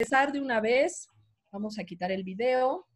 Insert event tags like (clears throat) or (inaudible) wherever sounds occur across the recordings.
empezar de una vez. Vamos a quitar el video.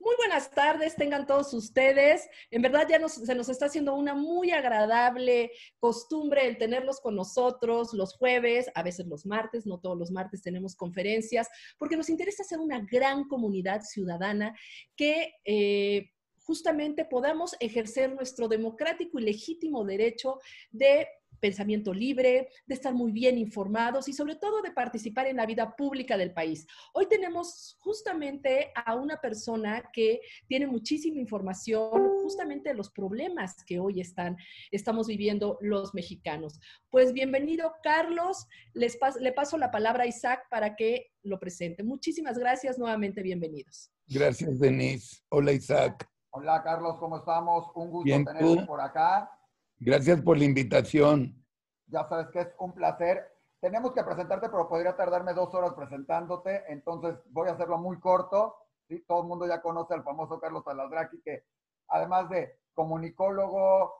Muy buenas tardes, tengan todos ustedes. En verdad ya se nos está haciendo una muy agradable costumbre el tenerlos con nosotros los jueves, a veces los martes, no todos los martes tenemos conferencias, porque nos interesa ser una gran comunidad ciudadana que... Eh, justamente podamos ejercer nuestro democrático y legítimo derecho de pensamiento libre, de estar muy bien informados y sobre todo de participar en la vida pública del país. Hoy tenemos justamente a una persona que tiene muchísima información justamente de los problemas que hoy están, estamos viviendo los mexicanos. Pues bienvenido, Carlos. Les le paso la palabra a Isaac para que lo presente. Muchísimas gracias, nuevamente bienvenidos. Gracias, Denise. Hola, Isaac. Hola, Carlos, ¿cómo estamos? Un gusto tenerte por acá. Gracias por la invitación. Ya sabes que es un placer. Tenemos que presentarte, pero podría tardarme dos horas presentándote, entonces voy a hacerlo muy corto. ¿sí? Todo el mundo ya conoce al famoso Carlos Aladraki, que además de comunicólogo,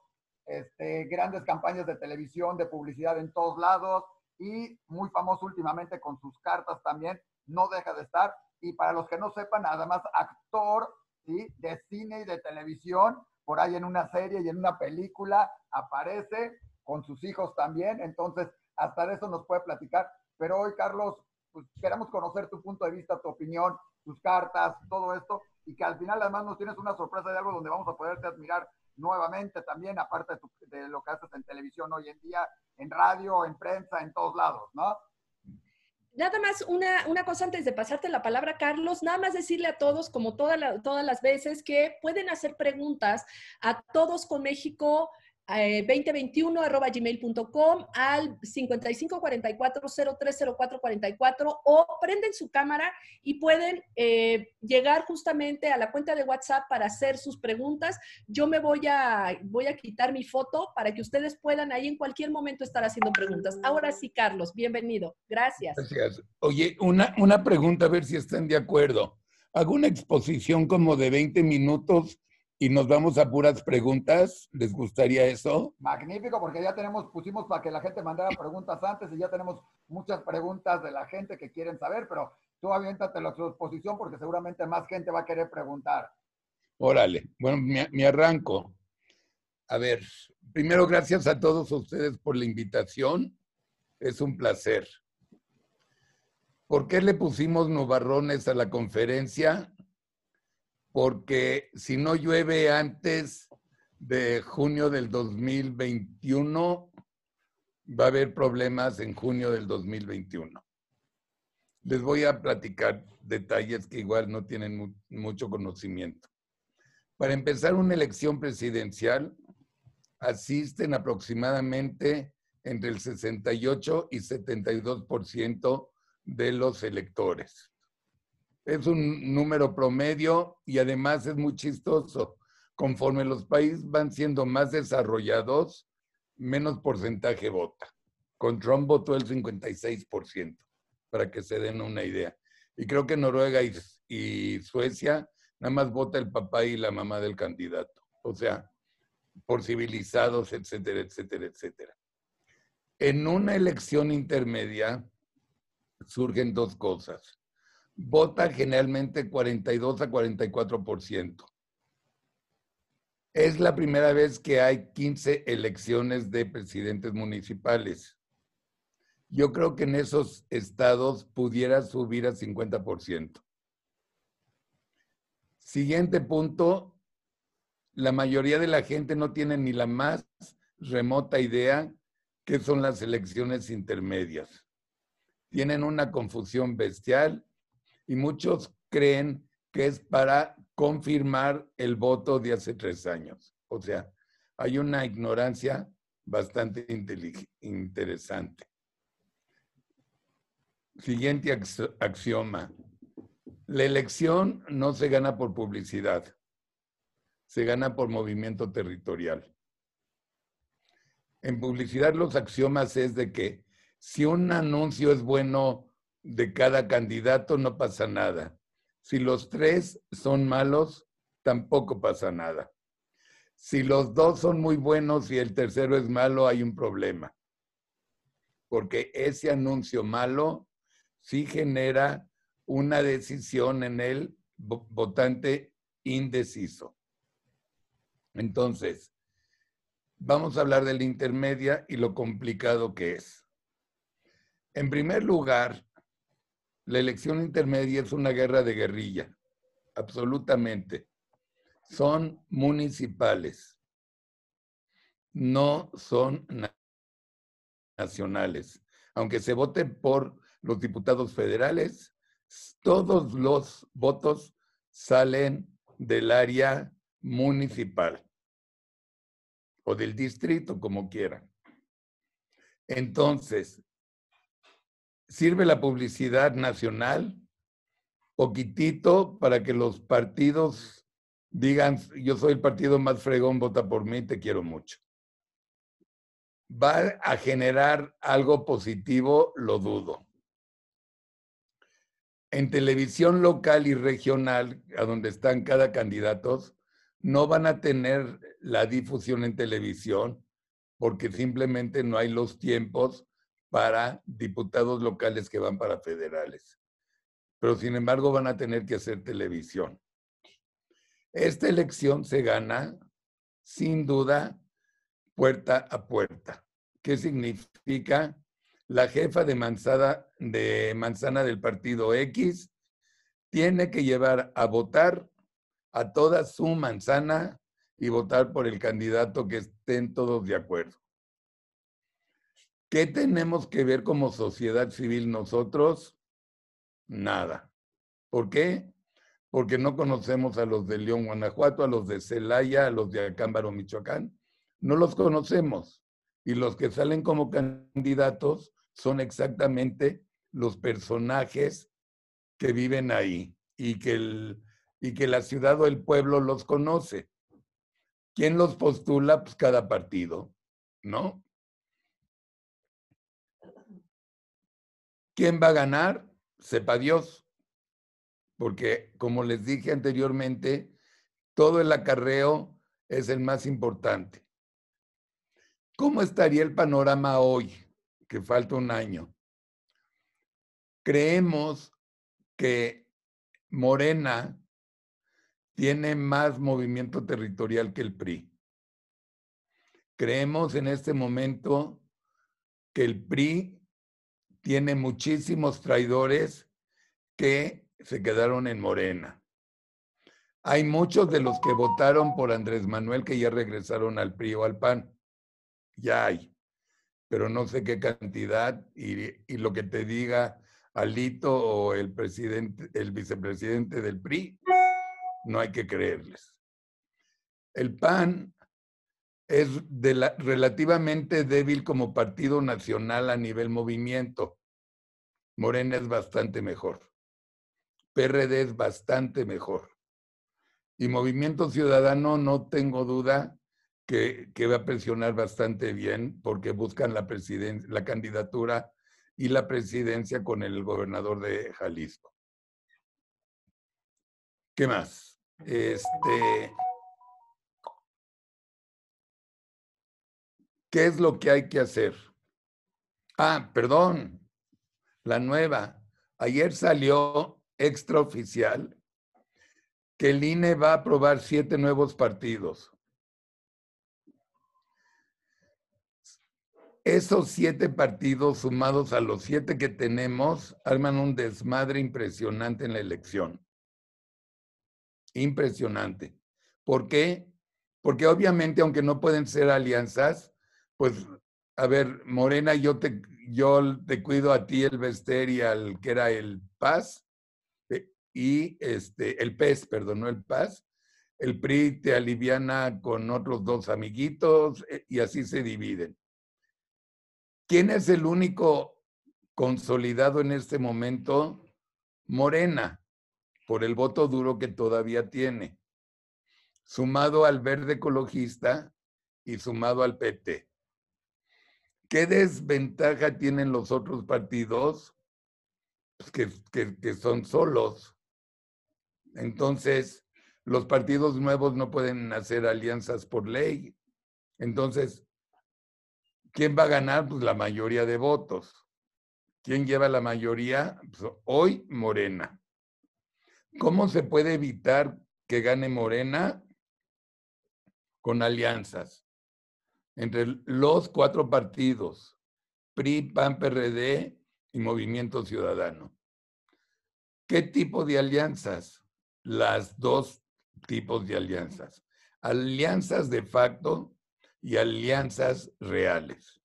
este, grandes campañas de televisión, de publicidad en todos lados y muy famoso últimamente con sus cartas también, no deja de estar. Y para los que no sepan, además actor de cine y de televisión, por ahí en una serie y en una película, aparece con sus hijos también, entonces hasta de eso nos puede platicar. Pero hoy, Carlos, pues queremos conocer tu punto de vista, tu opinión, tus cartas, todo esto, y que al final además nos tienes una sorpresa de algo donde vamos a poderte admirar nuevamente también, aparte de, de lo que haces en televisión hoy en día, en radio, en prensa, en todos lados, ¿no? Nada más una, una, cosa antes de pasarte la palabra, Carlos, nada más decirle a todos, como todas las veces, que pueden hacer preguntas a todos con México 2021 eh, arroba gmail.com al 5544-030444 o prenden su cámara y pueden eh, llegar justamente a la cuenta de WhatsApp para hacer sus preguntas. Yo me voy a, voy a quitar mi foto para que ustedes puedan ahí en cualquier momento estar haciendo preguntas. Ahora sí, Carlos, bienvenido. Gracias. Gracias. Oye, una, una pregunta, a ver si están de acuerdo. Hago una exposición como de 20 minutos y nos vamos a puras preguntas. ¿Les gustaría eso? Magnífico, porque ya tenemos, pusimos para que la gente mandara preguntas antes y ya tenemos muchas preguntas de la gente que quieren saber, pero tú aviéntate la exposición porque seguramente más gente va a querer preguntar. Órale, bueno, me, arranco. A ver, primero gracias a todos ustedes por la invitación. Es un placer. ¿Por qué le pusimos nubarrones a la conferencia? Porque si no llueve antes de junio del 2021, va a haber problemas en junio del 2021. Les voy a platicar detalles que igual no tienen mucho conocimiento. Para empezar una elección presidencial, asisten aproximadamente entre el 68 y 72% de los electores es un número promedio y además es muy chistoso. Conforme los países van siendo más desarrollados, menos porcentaje vota. Con Trump votó el 56%, para que se den una idea. Y creo que Noruega y, Suecia nada más vota el papá y la mamá del candidato. O sea, por civilizados, etcétera, etcétera, etcétera. En una elección intermedia surgen dos cosas vota generalmente 42 a 44%. Es la primera vez que hay 15 elecciones de presidentes municipales. Yo creo que en esos estados pudiera subir a 50%. Siguiente punto, la mayoría de la gente no tiene ni la más remota idea qué son las elecciones intermedias. Tienen una confusión bestial y muchos creen que es para confirmar el voto de hace tres años. O sea, hay una ignorancia bastante interesante. Siguiente axioma. La elección no se gana por publicidad, se gana por movimiento territorial. En publicidad los axiomas es de que si un anuncio es bueno de cada candidato no pasa nada. Si los tres son malos, tampoco pasa nada. Si los dos son muy buenos y el tercero es malo, hay un problema. Porque ese anuncio malo sí genera una decisión en el votante indeciso. Entonces, vamos a hablar de la intermedia y lo complicado que es. En primer lugar, la elección intermedia es una guerra de guerrilla, absolutamente. Son municipales, no son nacionales. Aunque se vote por los diputados federales, todos los votos salen del área municipal o del distrito, como quieran. Entonces, sirve la publicidad nacional, poquitito, para que los partidos digan, yo soy el partido más fregón, vota por mí, te quiero mucho. ¿Va a generar algo positivo? Lo dudo. En televisión local y regional, a donde están cada candidato, no van a tener la difusión en televisión porque simplemente no hay los tiempos para diputados locales que van para federales. Pero sin embargo van a tener que hacer televisión. Esta elección se gana, sin duda, puerta a puerta. ¿Qué significa? La jefa de manzana, de manzana del partido X tiene que llevar a votar a toda su manzana y votar por el candidato que estén todos de acuerdo. ¿Qué tenemos que ver como sociedad civil nosotros? Nada. ¿Por qué? Porque no conocemos a los de León, Guanajuato, a los de Celaya, a los de Acámbaro, Michoacán. No los conocemos. Y los que salen como candidatos son exactamente los personajes que viven ahí y que, el, y que la ciudad o el pueblo los conoce. ¿Quién los postula? Pues cada partido, ¿no? ¿Quién va a ganar? Sepa Dios. Porque, como les dije anteriormente, todo el acarreo es el más importante. ¿Cómo estaría el panorama hoy, que falta un año? Creemos que Morena tiene más movimiento territorial que el PRI. Creemos en este momento que el PRI tiene muchísimos traidores que se quedaron en Morena. Hay muchos de los que votaron por Andrés Manuel que ya regresaron al PRI o al PAN. Ya hay, pero no sé qué cantidad y, lo que te diga Alito o el presidente, el vicepresidente del PRI, no hay que creerles. El PAN es relativamente débil como partido nacional a nivel movimiento. Morena es bastante mejor. PRD es bastante mejor. Y Movimiento Ciudadano no tengo duda que, que va a presionar bastante bien porque buscan la, la candidatura y la presidencia con el gobernador de Jalisco. ¿Qué más? Este, ¿Qué es lo que hay que hacer? Ah, perdón, la nueva. Ayer salió extraoficial que el INE va a aprobar siete nuevos partidos. Esos siete partidos, sumados a los siete que tenemos, arman un desmadre impresionante en la elección. Impresionante. ¿Por qué? Porque obviamente, aunque no pueden ser alianzas, pues, a ver, Morena, yo te, yo te cuido a ti el Vester y al que era el Paz, eh, y este, el PES, perdón, no el Paz. El PRI te aliviana con otros dos amiguitos eh, y así se dividen. ¿Quién es el único consolidado en este momento? Morena, por el voto duro que todavía tiene, sumado al verde ecologista y sumado al PT. ¿Qué desventaja tienen los otros partidos? Pues que, que, son solos. Entonces, los partidos nuevos no pueden hacer alianzas por ley. Entonces, ¿quién va a ganar? Pues la mayoría de votos. ¿Quién lleva la mayoría? Pues hoy Morena. ¿Cómo se puede evitar que gane Morena? Con alianzas entre los cuatro partidos, PRI, PAN, PRD y Movimiento Ciudadano. ¿Qué tipo de alianzas? Las dos tipos de alianzas. Alianzas de facto y alianzas reales.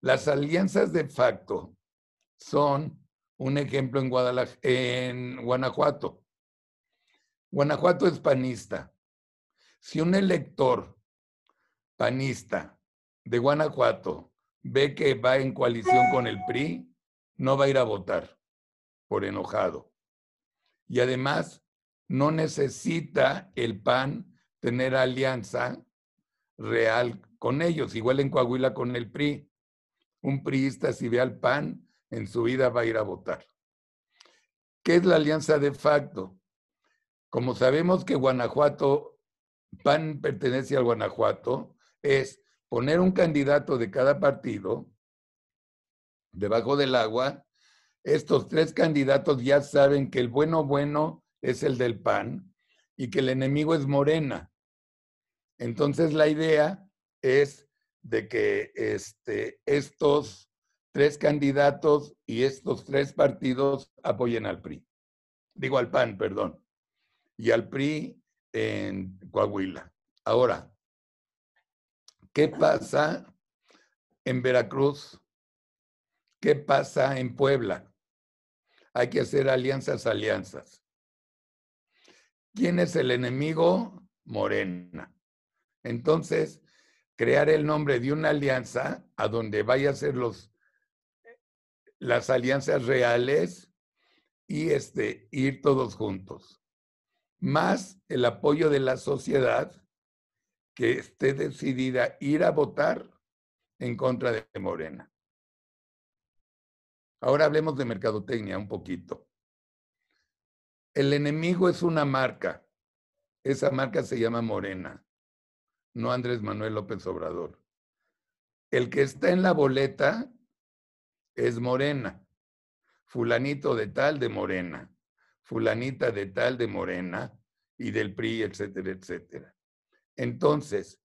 Las alianzas de facto son un ejemplo en, en Guanajuato. Guanajuato es panista. Si un elector panista de Guanajuato ve que va en coalición con el PRI, no va a ir a votar por enojado. Y además, no necesita el PAN tener alianza real con ellos, igual en Coahuila con el PRI. Un priista si ve al PAN, en su vida va a ir a votar. ¿Qué es la alianza de facto? Como sabemos que Guanajuato, PAN pertenece al Guanajuato, es poner un candidato de cada partido debajo del agua. Estos tres candidatos ya saben que el bueno bueno es el del PAN y que el enemigo es Morena. Entonces la idea es de que este, estos tres candidatos y estos tres partidos apoyen al PRI. Digo al PAN, perdón. Y al PRI en Coahuila. Ahora, ¿qué pasa en Veracruz? ¿Qué pasa en Puebla? Hay que hacer alianzas, alianzas. ¿Quién es el enemigo? Morena. Entonces, crear el nombre de una alianza a donde vaya a ser los, las alianzas reales y este, ir todos juntos. Más el apoyo de la sociedad que esté decidida a ir a votar en contra de Morena. Ahora hablemos de mercadotecnia un poquito. El enemigo es una marca. Esa marca se llama Morena, no Andrés Manuel López Obrador. El que está en la boleta es Morena. Fulanito de tal de Morena. Fulanita de tal de Morena y del PRI, etcétera, etcétera. Entonces,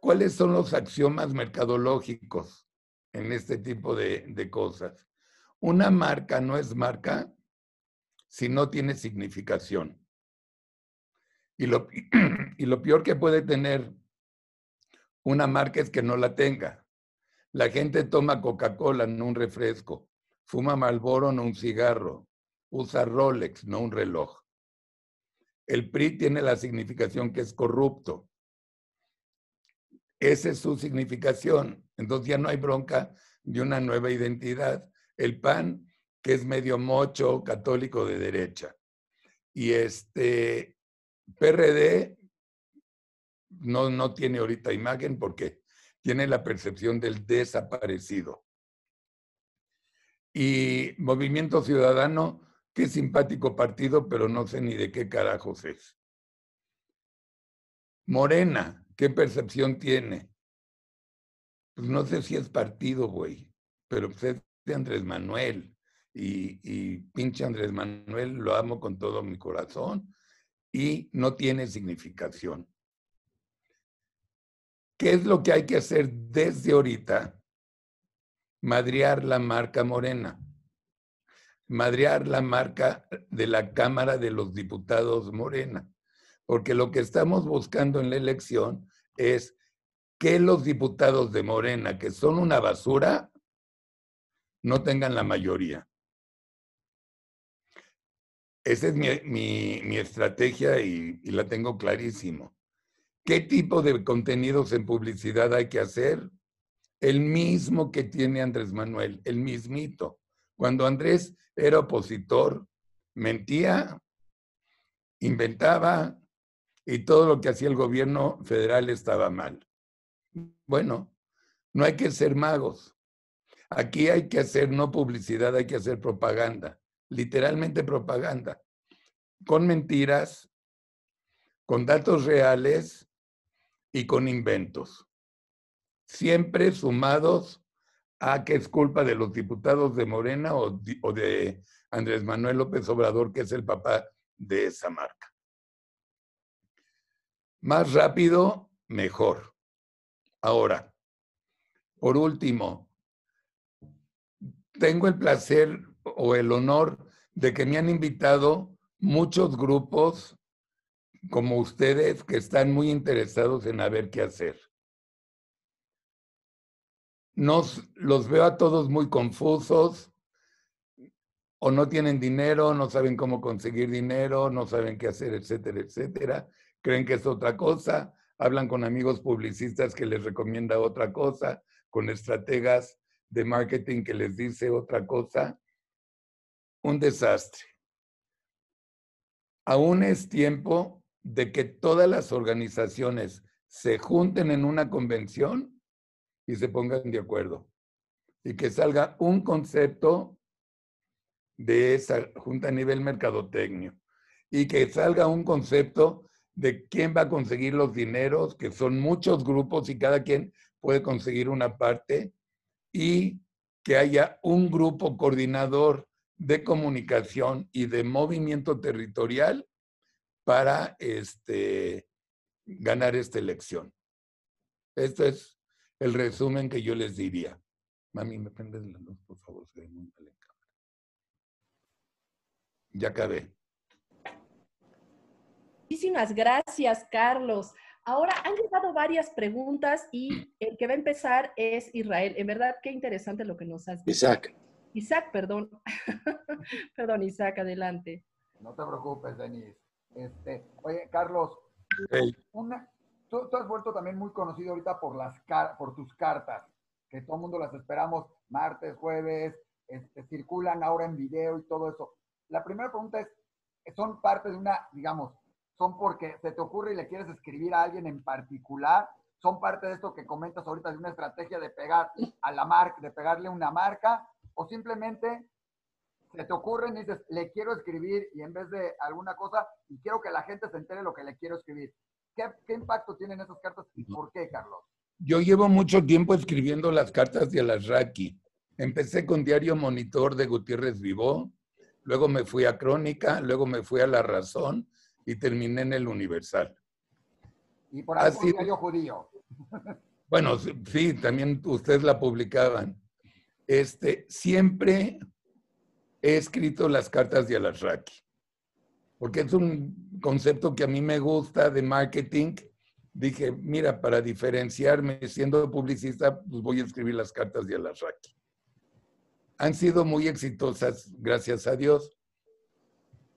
¿cuáles son los axiomas mercadológicos en este tipo de, cosas? Una marca no es marca si no tiene significación. Y lo, (clears throat) y lo peor que puede tener una marca es que no la tenga. La gente toma Coca-Cola, no un refresco. Fuma Malboro, no un cigarro. Usa Rolex, no un reloj. El PRI tiene la significación que es corrupto. Esa es su significación. Entonces ya no hay bronca de una nueva identidad. El PAN que es medio mocho católico de derecha. Y este PRD no, no tiene ahorita imagen porque tiene la percepción del desaparecido. Y Movimiento Ciudadano, qué simpático partido, pero no sé ni de qué carajos es. Morena, ¿qué percepción tiene? Pues no sé si es partido, güey, pero pues es de Andrés Manuel y, pinche Andrés Manuel lo amo con todo mi corazón y no tiene significación. ¿Qué es lo que hay que hacer desde ahorita? Madrear la marca morena. Madrear la marca de la Cámara de los Diputados Morena. Porque lo que estamos buscando en la elección es que los diputados de Morena, que son una basura, no tengan la mayoría. Esa es mi, estrategia y, y, la tengo clarísimo. ¿Qué tipo de contenidos en publicidad hay que hacer? El mismo que tiene Andrés Manuel, el mismito. Cuando Andrés era opositor, mentía, inventaba y todo lo que hacía el gobierno federal estaba mal. Bueno, no hay que ser magos. Aquí hay que hacer no publicidad, hay que hacer propaganda literalmente propaganda. con mentiras, con datos reales y con inventos. Siempre sumados a que es culpa de los diputados de Morena o, de Andrés Manuel López Obrador, que es el papá de esa marca. Más rápido, mejor. Ahora, por último, tengo el placer o el honor de que me han invitado muchos grupos como ustedes que están muy interesados en a ver qué hacer. Nos, los veo a todos muy confusos, o no tienen dinero, no saben cómo conseguir dinero, no saben qué hacer, etcétera, etcétera. Creen que es otra cosa, hablan con amigos publicistas que les recomienda otra cosa, con estrategas de marketing que les dice otra cosa. Un desastre. Aún es tiempo de que todas las organizaciones se junten en una convención y se pongan de acuerdo. Y que salga un concepto de esa junta a nivel mercadotecnio. Y que salga un concepto de quién va a conseguir los dineros, que son muchos grupos y cada quien puede conseguir una parte. Y que haya un grupo coordinador de comunicación y de movimiento territorial para este, ganar esta elección. Esto es el resumen que yo les diría. Mami, me prendes la luz, por favor, se ve muy mal en cámara. Ya acabé. Muchísimas gracias, Carlos. Ahora han llegado varias preguntas y (clears throat) el que va a empezar es Israel. En verdad, qué interesante lo que nos has dicho. Isaac. Isaac, perdón. (laughs) perdón, Isaac, adelante. No te preocupes, Denise. Este, oye, Carlos, tú, has vuelto también muy conocido ahorita por, las por tus cartas, que todo el mundo las esperamos martes, jueves, este, circulan ahora en video y todo eso. La primera pregunta es, ¿son parte de una, digamos, son porque se te ocurre y le quieres escribir a alguien en particular? ¿Son parte de esto que comentas ahorita de una estrategia de pegar a la marca, de pegarle una marca? ¿O simplemente se te ocurre y dices, le quiero escribir y en vez de alguna cosa, y quiero que la gente se entere lo que le quiero escribir. ¿Qué, impacto tienen esas cartas y por qué, Carlos? Yo llevo mucho tiempo escribiendo las cartas de Alasraqui. Empecé con Diario Monitor de Gutiérrez Vivó, luego me fui a Crónica, luego me fui a La Razón y terminé en el Universal. Y por ahí Diario Judío. Bueno, sí, también ustedes la publicaban. Este, siempre he escrito las cartas de Alasraki, porque es un concepto que a mí me gusta de marketing. Dije, mira, para diferenciarme siendo publicista, pues voy a escribir las cartas de Alasraki. Han sido muy exitosas, gracias a Dios.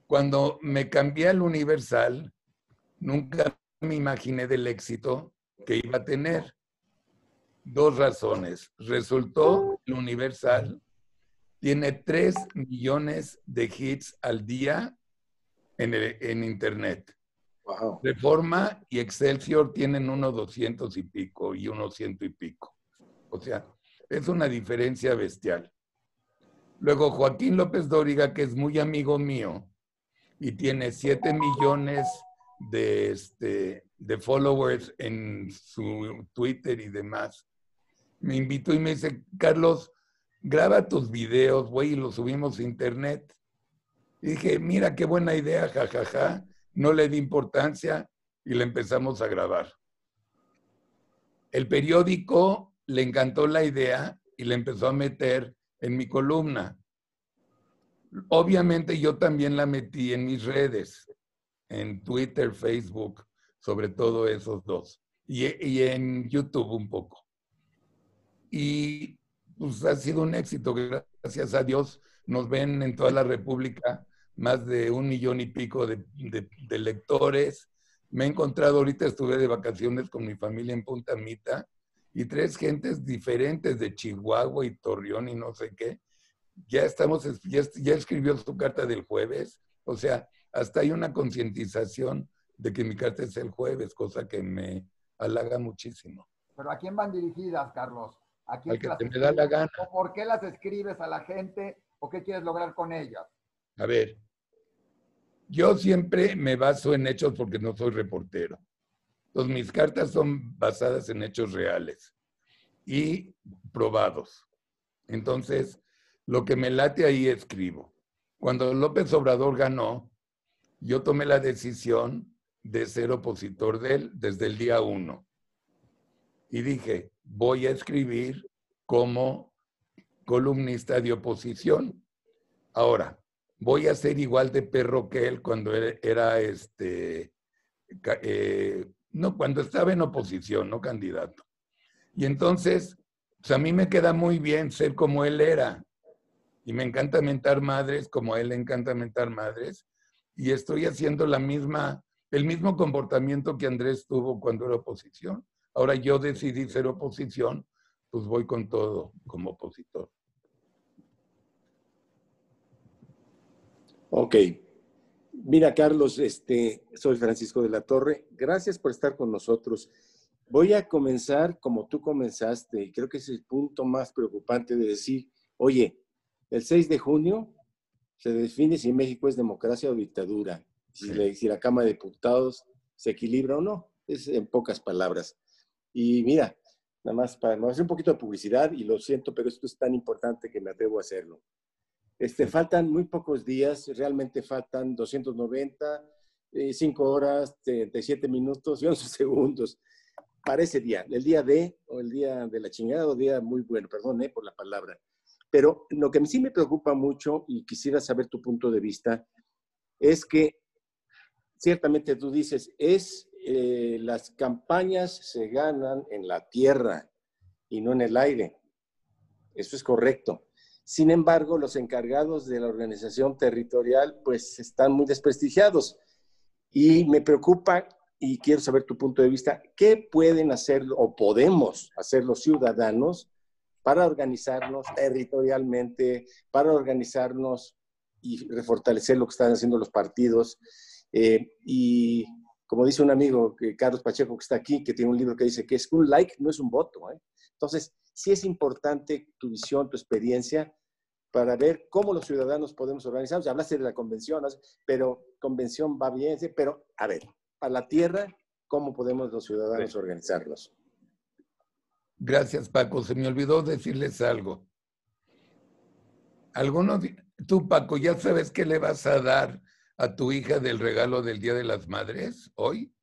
Cuando me cambié al Universal, nunca me imaginé del éxito que iba a tener. Dos razones. Resultó el Universal tiene 3 millones de hits al día en, en Internet. Wow. Reforma y Excelsior tienen uno 200 y pico y uno ciento y pico. O sea, es una diferencia bestial. Luego Joaquín López Dóriga, que es muy amigo mío y tiene 7 millones de, este, de followers en su Twitter y demás, me invitó y me dice, Carlos, graba tus videos, güey, y los subimos a internet. Y dije, mira qué buena idea, jajaja. No le di importancia y le empezamos a grabar. El periódico le encantó la idea y le empezó a meter en mi columna. Obviamente yo también la metí en mis redes, en Twitter, Facebook, sobre todo esos dos, y, y en YouTube un poco. Y pues ha sido un éxito, gracias a Dios. Nos ven en toda la República más de un millón y pico de, lectores. Me he encontrado, ahorita estuve de vacaciones con mi familia en Punta Mita y tres gentes diferentes de Chihuahua y Torreón y no sé qué. Ya estamos, ya, ya escribió su carta del jueves. O sea, hasta hay una concientización de que mi carta es el jueves, cosa que me halaga muchísimo. ¿Pero a quién van dirigidas, Carlos? ¿A quién que te me da la gana. ¿O por qué las escribes a la gente? ¿O qué quieres lograr con ellas? A ver, yo siempre me baso en hechos porque no soy reportero. Entonces, mis cartas son basadas en hechos reales y probados. Entonces, lo que me late ahí escribo. Cuando López Obrador ganó, yo tomé la decisión de ser opositor de él desde el día uno. Y dije, voy a escribir como columnista de oposición. Ahora, voy a ser igual de perro que él cuando era este, eh, no, cuando estaba en oposición, no candidato. Y entonces, pues a mí me queda muy bien ser como él era. Y me encanta mentar madres como él le encanta mentar madres. Y estoy haciendo la misma, el mismo comportamiento que Andrés tuvo cuando era oposición. Ahora yo decidí ser oposición, pues voy con todo como opositor. Ok. Mira, Carlos, este, soy Francisco de la Torre. Gracias por estar con nosotros. Voy a comenzar como tú comenzaste, y creo que es el punto más preocupante de decir, oye, el 6 de junio se define si México es democracia o dictadura, si, la, si la Cámara de Diputados se equilibra o no, es en pocas palabras. Y mira, nada más para hacer un poquito de publicidad, y lo siento, pero esto es tan importante que me atrevo a hacerlo. Este, faltan muy pocos días, realmente faltan 290, 5 eh, horas, 37 minutos y 11 (laughs) segundos para ese día, el día de, o el día de la chingada, o día muy bueno, perdón eh, por la palabra. Pero lo que sí me preocupa mucho, y quisiera saber tu punto de vista, es que ciertamente tú dices, es eh, las campañas se ganan en la tierra y no en el aire. Eso es correcto. Sin embargo, los encargados de la organización territorial pues están muy desprestigiados y me preocupa y quiero saber tu punto de vista, ¿qué pueden hacer o podemos hacer los ciudadanos para organizarnos territorialmente, para organizarnos y refortalecer lo que están haciendo los partidos? Eh, y como dice un amigo, Carlos Pacheco, que está aquí, que tiene un libro que dice que es un like no es un voto. ¿eh? Entonces, sí es importante tu visión, tu experiencia, para ver cómo los ciudadanos podemos organizarnos. Ya hablaste de la convención, pero convención va bien, pero a ver, para la tierra, ¿cómo podemos los ciudadanos organizarnos? Gracias, Paco. Se me olvidó decirles algo. Algunos, tú, Paco, ¿ya sabes qué le vas a dar a tu hija del regalo del Día de las Madres hoy?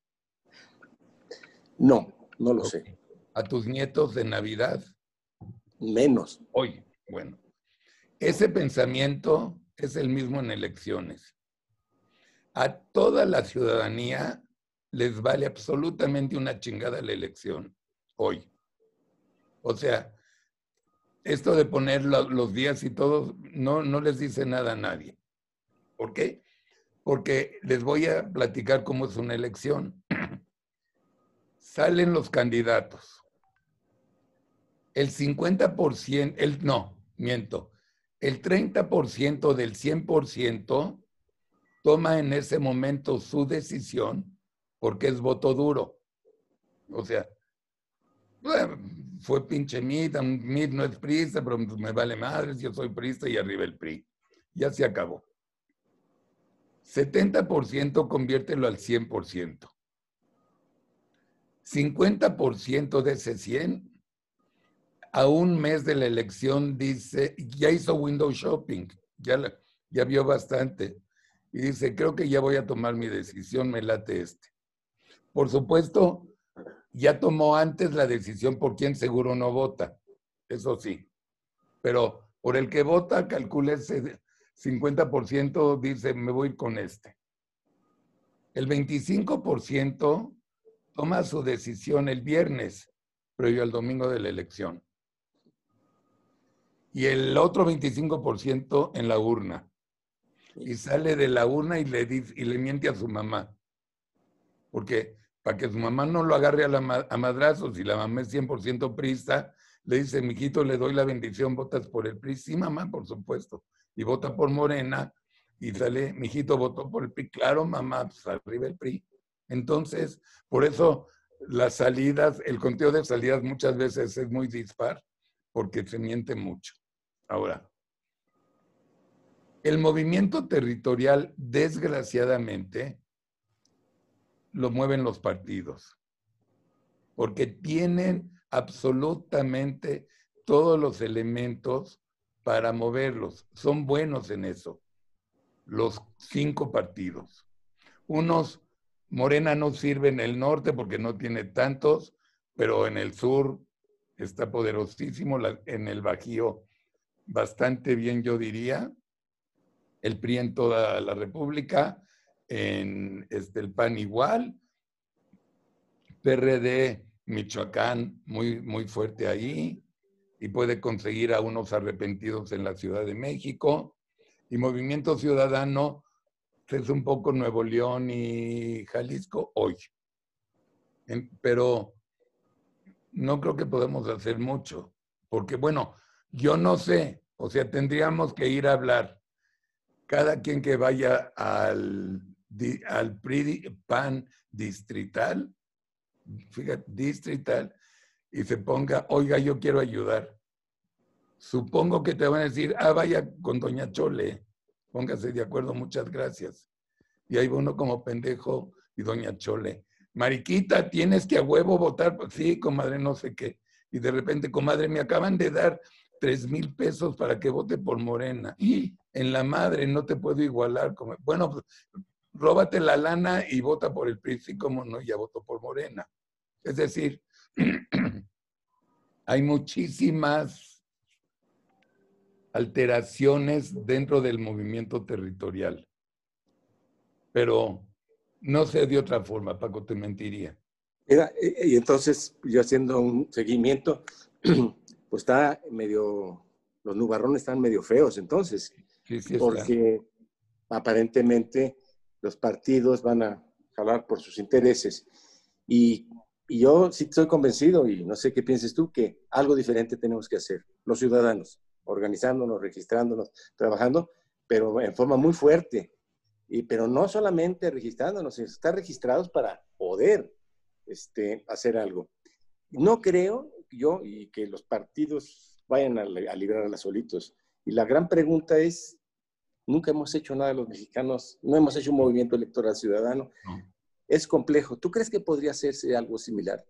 No, no lo sé. ¿A tus nietos de Navidad? Menos. Hoy, bueno. Ese pensamiento es el mismo en elecciones. A toda la ciudadanía les vale absolutamente una chingada la elección hoy. O sea, esto de poner los días y todo no, no les dice nada a nadie. ¿Por qué? Porque les voy a platicar cómo es una elección. (clears throat) Salen los candidatos. El 50%, el, no, miento, el 30% del 100% toma en ese momento su decisión porque es voto duro. O sea, fue pinche MIT, MIT no es prisa, pero me vale madre, yo soy prista y arriba el PRI. Ya se acabó. 70% conviértelo al 100%. 50% de ese 100 a un mes de la elección dice, ya hizo window shopping, ya, ya vio bastante. Y dice, creo que ya voy a tomar mi decisión, me late este. Por supuesto, ya tomó antes la decisión por quién seguro no vota, eso sí. Pero por el que vota, calcule ese 50%, dice, me voy con este. El 25% toma su decisión el viernes, previo al domingo de la elección y el otro 25% en la urna. Y sale de la urna y le, dice, y le miente a su mamá. Porque para que su mamá no lo agarre a, la, a madrazos y la mamá es 100% prista, le dice, mijito, le doy la bendición, votas por el PRI. Sí, mamá, por supuesto. Y vota por Morena y sale, mijito, votó por el PRI. Claro, mamá, pues arriba el PRI. Entonces, por eso las salidas, el conteo de salidas muchas veces es muy dispar porque se miente mucho. Ahora, El movimiento territorial, desgraciadamente, lo mueven los partidos, porque tienen absolutamente todos los elementos para moverlos. Son buenos en eso, los cinco partidos. Unos, Morena no sirve en el norte porque no tiene tantos, pero en el sur está poderosísimo, en el Bajío bastante bien, yo diría. El PRI en toda la República, en este, el PAN igual, PRD Michoacán muy, muy fuerte ahí, y puede conseguir a unos arrepentidos en la Ciudad de México. Y Movimiento Ciudadano es un poco Nuevo León y Jalisco hoy. Pero no creo que podemos hacer mucho, porque bueno, yo no sé, o sea, tendríamos que ir a hablar. Cada quien que vaya al, al PAN distrital, fíjate, distrital, y se ponga, oiga, yo quiero ayudar. Supongo que te van a decir, ah, vaya con doña Chole, póngase de acuerdo, muchas gracias. Y ahí uno como pendejo y doña Chole, Mariquita, tienes que a huevo votar, pues sí, comadre, no sé qué. Y de repente, comadre, me acaban de dar tres mil pesos para que vote por Morena. En la madre no te puedo igualar. Bueno, pues, róbate la lana y vota por el PRI, sí, como no, ya voto por Morena. Es decir, (clears throat) hay muchísimas alteraciones dentro del movimiento territorial. Pero no sé de otra forma, Paco, te mentiría. y entonces yo haciendo un seguimiento, (clears throat) pues está medio, los nubarrones están medio feos entonces, porque aparentemente los partidos van a jalar por sus intereses. Y, y, yo sí estoy convencido, y no sé qué pienses tú, que algo diferente tenemos que hacer, los ciudadanos, organizándonos, registrándonos, trabajando, pero en forma muy fuerte, y, pero no solamente registrándonos, estar registrados para poder este, hacer algo. No creo yo y que los partidos vayan a, a librarla solitos. Y la gran pregunta es, nunca hemos hecho nada los mexicanos, no hemos hecho un movimiento electoral ciudadano. Es complejo. ¿Tú crees que podría hacerse algo similar?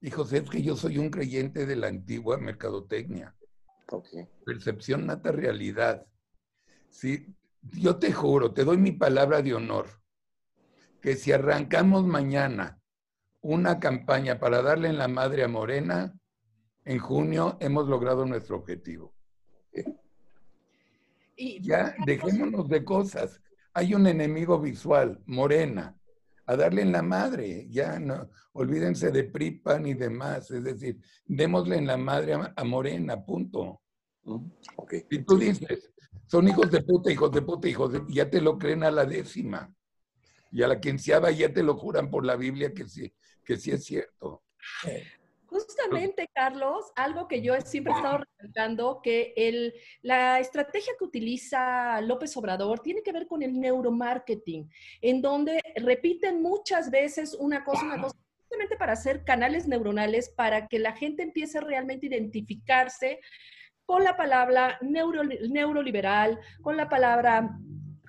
Hijo, es que yo soy un creyente de la antigua mercadotecnia. Okay. Percepción mata realidad. Sí, yo te juro, te doy mi palabra de honor, que si arrancamos mañana una campaña para darle en la madre a Morena, en junio hemos logrado nuestro objetivo. Y ya, dejémonos de cosas. Hay un enemigo visual, Morena, a darle en la madre. Ya no, olvídense de PRIPAN y demás. Es decir, démosle en la madre a, Morena, punto. Okay. Y tú dices, son hijos de puta, hijos de puta, hijos de... Ya te lo creen a la décima. Y a la quinceava ya te lo juran por la Biblia que sí, que sí es cierto. Justamente, Carlos, algo que yo siempre he estado recalcando, que el, la estrategia que utiliza López Obrador tiene que ver con el neuromarketing, en donde repiten muchas veces una cosa, una cosa, justamente para hacer canales neuronales para que la gente empiece realmente a identificarse con la palabra neuro, neuroliberal, con la palabra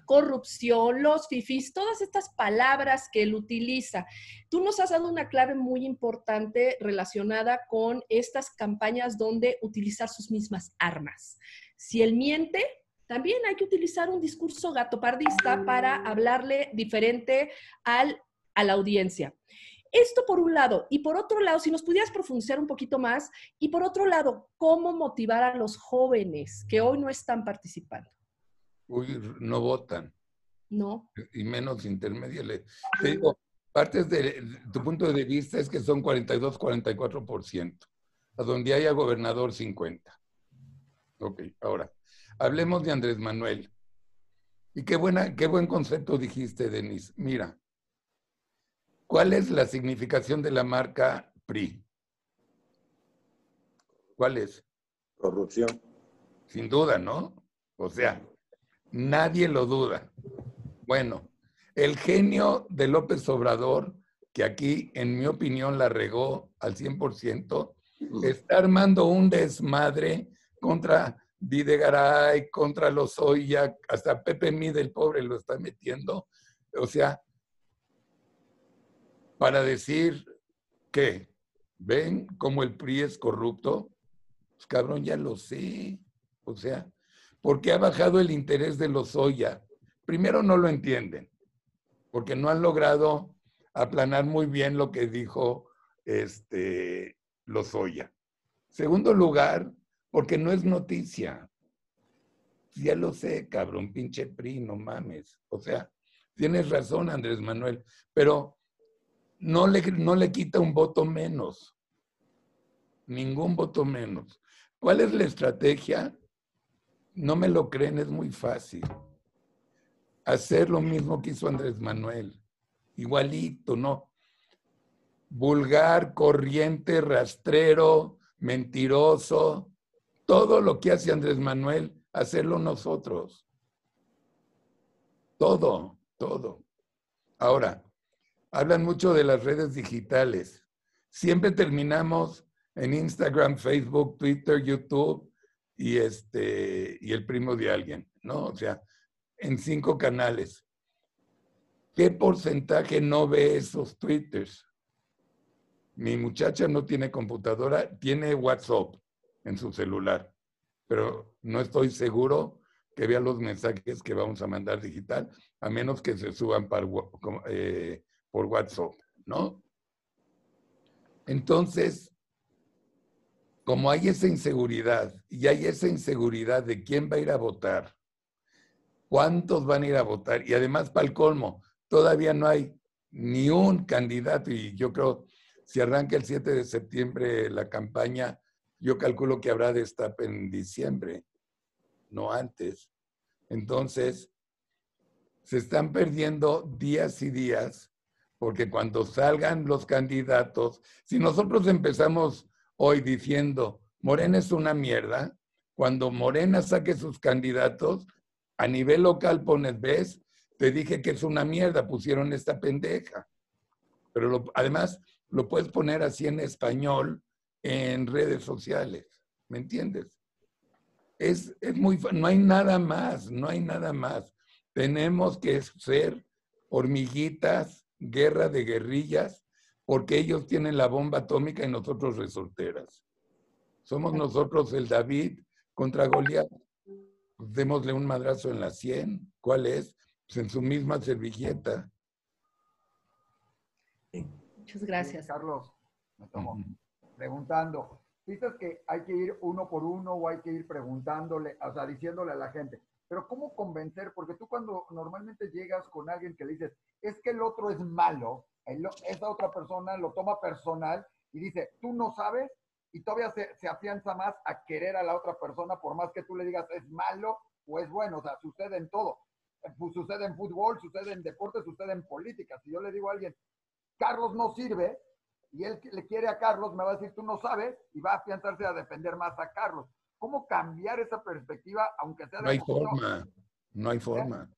corrupción, los fifis, todas estas palabras que él utiliza. Tú nos has dado una clave muy importante relacionada con estas campañas donde utilizar sus mismas armas. Si él miente, también hay que utilizar un discurso gatopardista para hablarle diferente al, a la audiencia. Esto por un lado. Y por otro lado, si nos pudieras profundizar un poquito más. Y por otro lado, ¿cómo motivar a los jóvenes que hoy no están participando? Uy, no votan. No. Y menos intermedios. Te digo, partes de tu punto de vista es que son 42, 44%. A donde haya gobernador, 50. Ok, ahora, hablemos de Andrés Manuel. Y qué, buena, qué buen concepto dijiste, Denis. Mira, ¿Cuál es la significación de la marca PRI? ¿Cuál es? Corrupción. Sin duda, ¿no? O sea, nadie lo duda. Bueno, el genio de López Obrador, que aquí, en mi opinión, la regó al 100%, está armando un desmadre contra Videgaray, contra los Oya, hasta Pepe Mide, el pobre, lo está metiendo. O sea, para decir que, ¿ven cómo el PRI es corrupto? Pues cabrón, ya lo sé. O sea, ¿por qué ha bajado el interés de los Oya? Primero no lo entienden, porque no han logrado aplanar muy bien lo que dijo este, Lozoya. Segundo lugar, porque no es noticia. Ya lo sé, cabrón, pinche PRI, no mames. O sea, tienes razón, Andrés Manuel, pero no le, no le quita un voto menos. Ningún voto menos. ¿Cuál es la estrategia? No me lo creen, es muy fácil. Hacer lo mismo que hizo Andrés Manuel. Igualito, ¿no? Vulgar, corriente, rastrero, mentiroso. Todo lo que hace Andrés Manuel, hacerlo nosotros. Todo, todo. Ahora, hablan mucho de las redes digitales. Siempre terminamos en Instagram, Facebook, Twitter, YouTube y, este, y el primo de alguien, ¿no? O sea, en cinco canales. ¿Qué porcentaje no ve esos twitters? Mi muchacha no tiene computadora, tiene WhatsApp en su celular, pero no estoy seguro que vea los mensajes que vamos a mandar digital, a menos que se suban eh, por WhatsApp, ¿no? Entonces, como hay esa inseguridad y hay esa inseguridad de quién va a ir a votar, cuántos van a ir a votar y además para el colmo, todavía no hay ni un candidato y yo creo, si arranca el 7 de septiembre la campaña, yo calculo que habrá destape en diciembre, no antes. Entonces, se están perdiendo días y días, porque cuando salgan los candidatos, si nosotros empezamos hoy diciendo, Morena es una mierda, cuando Morena saque sus candidatos, a nivel local pones, ves, te dije que es una mierda, pusieron esta pendeja. Pero además lo puedes poner así en español en redes sociales, ¿me entiendes? Es, es muy, no hay nada más, no hay nada más. Tenemos que ser hormiguitas, guerra de guerrillas, porque ellos tienen la bomba atómica y nosotros resorteras. Somos nosotros el David contra Goliat. Démosle un madrazo en la sien. ¿Cuál es? Pues, en su misma servilleta. Muchas gracias. Carlos, me tomo preguntando. Dices que hay que ir uno por uno o hay que ir preguntándole, o sea, diciéndole a la gente. Pero ¿cómo convencer? Porque tú cuando normalmente llegas con alguien que le dices, es que el otro es malo, esa otra persona lo toma personal y dice, tú no sabes, y todavía se, afianza más a querer a la otra persona, por más que tú le digas es malo o es bueno, o sea, sucede en todo. Pues, sucede en fútbol, sucede en deporte, sucede en política. Si yo le digo a alguien, Carlos no sirve, y él le quiere a Carlos, me va a decir, tú no sabes, y va a afianzarse a defender más a Carlos. ¿Cómo cambiar esa perspectiva, aunque sea de... No hay forma, no hay forma.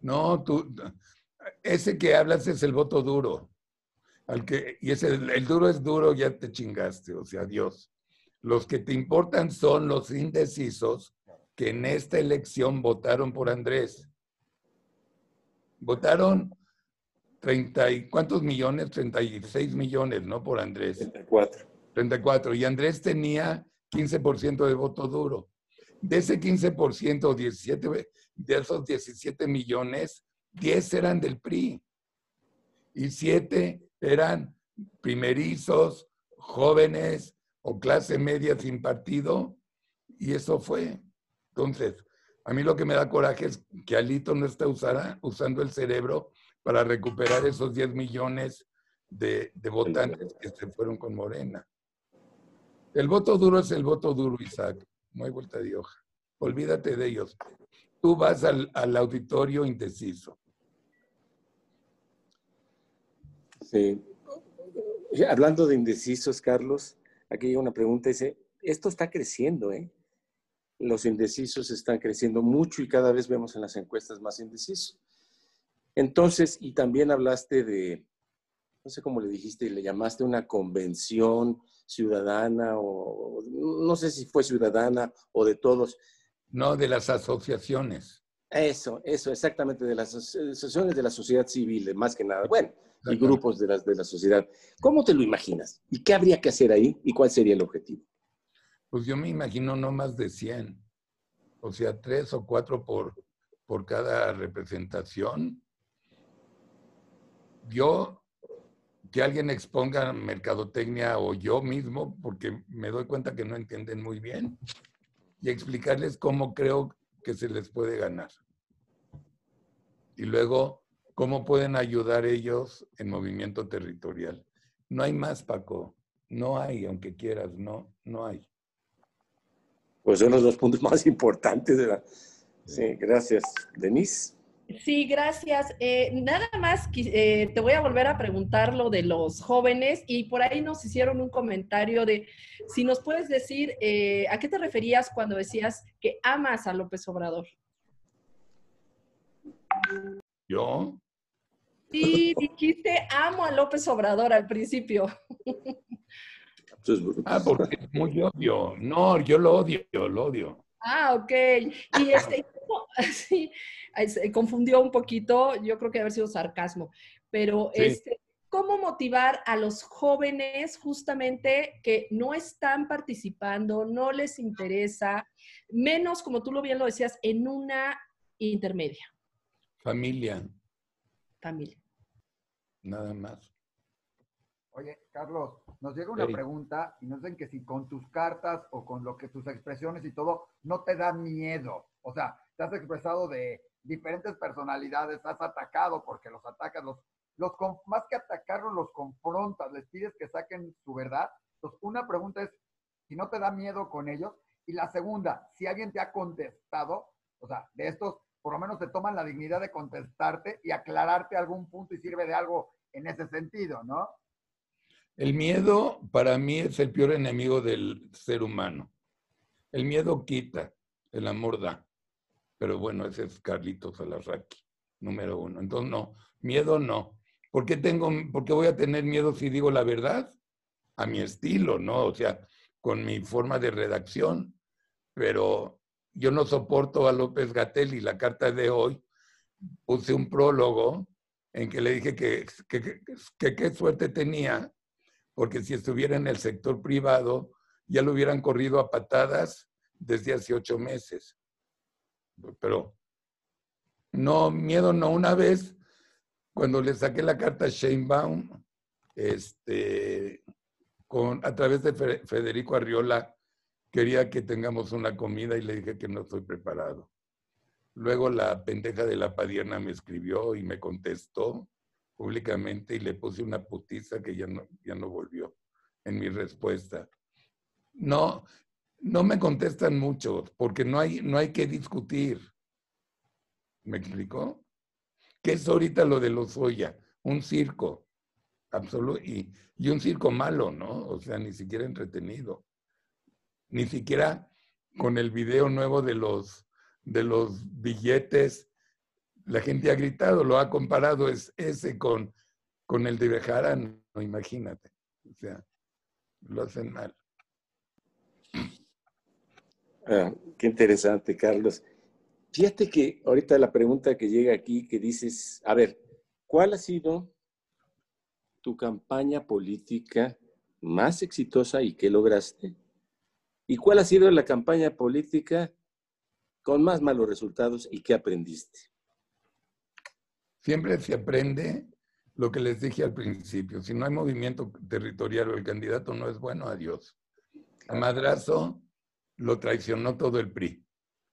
No, tú, ese que hablas es el voto duro. Al que, y ese, el duro es duro, ya te chingaste, o sea, Dios. Los que te importan son los indecisos que en esta elección votaron por Andrés. Votaron 30 y cuántos millones, 36 millones, ¿no? Por Andrés. 34. 34. Y Andrés tenía 15% de voto duro. De ese 15%, 17, de esos 17 millones, 10 eran del PRI. Y 7 eran primerizos, jóvenes o clase media sin partido. Y eso fue. Entonces, a mí lo que me da coraje es que Alito no está usando el cerebro para recuperar esos 10 millones de, votantes que se fueron con Morena. El voto duro es el voto duro, Isaac. No hay vuelta de hoja. Olvídate de ellos. Tú vas al, auditorio indeciso. Sí. Hablando de indecisos, Carlos, aquí hay una pregunta. Dice, esto está creciendo, ¿eh? los indecisos están creciendo mucho y cada vez vemos en las encuestas más indecisos. Entonces, y también hablaste de, no sé cómo le dijiste, le llamaste una convención ciudadana o no sé si fue ciudadana o de todos. No, de las asociaciones. Eso, eso, exactamente, de las asociaciones de la sociedad civil, más que nada. Bueno, y grupos de, las, de la sociedad. ¿Cómo te lo imaginas? ¿Y qué habría que hacer ahí? ¿Y cuál sería el objetivo? Pues yo me imagino no más de 100. O sea, tres o cuatro por, por cada representación. Yo, que alguien exponga mercadotecnia o yo mismo, porque me doy cuenta que no entienden muy bien, y explicarles cómo creo que se les puede ganar. Y luego, cómo pueden ayudar ellos en movimiento territorial. No hay más, Paco. No hay, aunque quieras, no, no hay. Pues son los dos puntos más (laughs) importantes de la... Sí, gracias. Denise. Sí, gracias. Eh, nada más eh, te voy a volver a preguntar lo de los jóvenes y por ahí nos hicieron un comentario de si nos puedes decir eh, a qué te referías cuando decías que amas a López Obrador. ¿Yo? Sí, dijiste amo a López Obrador al principio. (laughs) Ah, porque es muy odio. No, yo lo odio, lo odio. Ah, ok. Y este, (laughs) sí, confundió un poquito, yo creo que debe haber sido sarcasmo, pero este, ¿cómo motivar a los jóvenes justamente que no están participando, no les interesa, menos, como tú lo bien lo decías, en una intermedia? Familia. Familia. Nada más. Oye, Carlos, nos llega una pregunta y nos dicen que si con tus cartas o con lo que tus expresiones y todo no te da miedo. O sea, te has expresado de diferentes personalidades, has atacado porque los atacas, los, los más que atacarlos, los confrontas, les pides que saquen su verdad. Entonces, una pregunta es si no te da miedo con ellos. Y la segunda, si alguien te ha contestado, o sea, de estos, por lo menos te toman la dignidad de contestarte y aclararte algún punto y sirve de algo en ese sentido, ¿no? El miedo para mí es el peor enemigo del ser humano. El miedo quita, el amor da. Pero bueno, ese es Carlitos Alarraqui, número uno. Entonces, no, miedo no. ¿Por qué, tengo, ¿Por qué voy a tener miedo si digo la verdad? A mi estilo, ¿no? O sea, con mi forma de redacción. Pero yo no soporto a López Gatel y la carta de hoy puse un prólogo en que le dije que qué suerte tenía, porque si estuviera en el sector privado, ya lo hubieran corrido a patadas desde hace ocho meses pero no, miedo no. Una vez, cuando le saqué la carta a Sheinbaum, este, con, a través de Federico Arriola, quería que tengamos una comida y le dije que no estoy preparado. Luego la pendeja de la padierna me escribió y me contestó públicamente y le puse una putiza que ya no, ya no volvió en mi respuesta. No, no me contestan mucho porque no hay, no hay que discutir. ¿Me explicó? ¿Qué es ahorita lo de los Oya? Un circo. Absoluto. Y, y un circo malo, ¿no? O sea, ni siquiera entretenido. Ni siquiera con el video nuevo de los, de los billetes. La gente ha gritado, lo ha comparado es ese con, con el de Bejarano, imagínate. O sea, lo hacen mal. Ah, qué interesante, Carlos. Fíjate que ahorita la pregunta que llega aquí, que dices, a ver, ¿cuál ha sido tu campaña política más exitosa y qué lograste? ¿Y cuál ha sido la campaña política con más malos resultados y qué aprendiste? Siempre se aprende lo que les dije al principio. Si no hay movimiento territorial o el candidato no es bueno, adiós. A madrazo lo traicionó todo el PRI,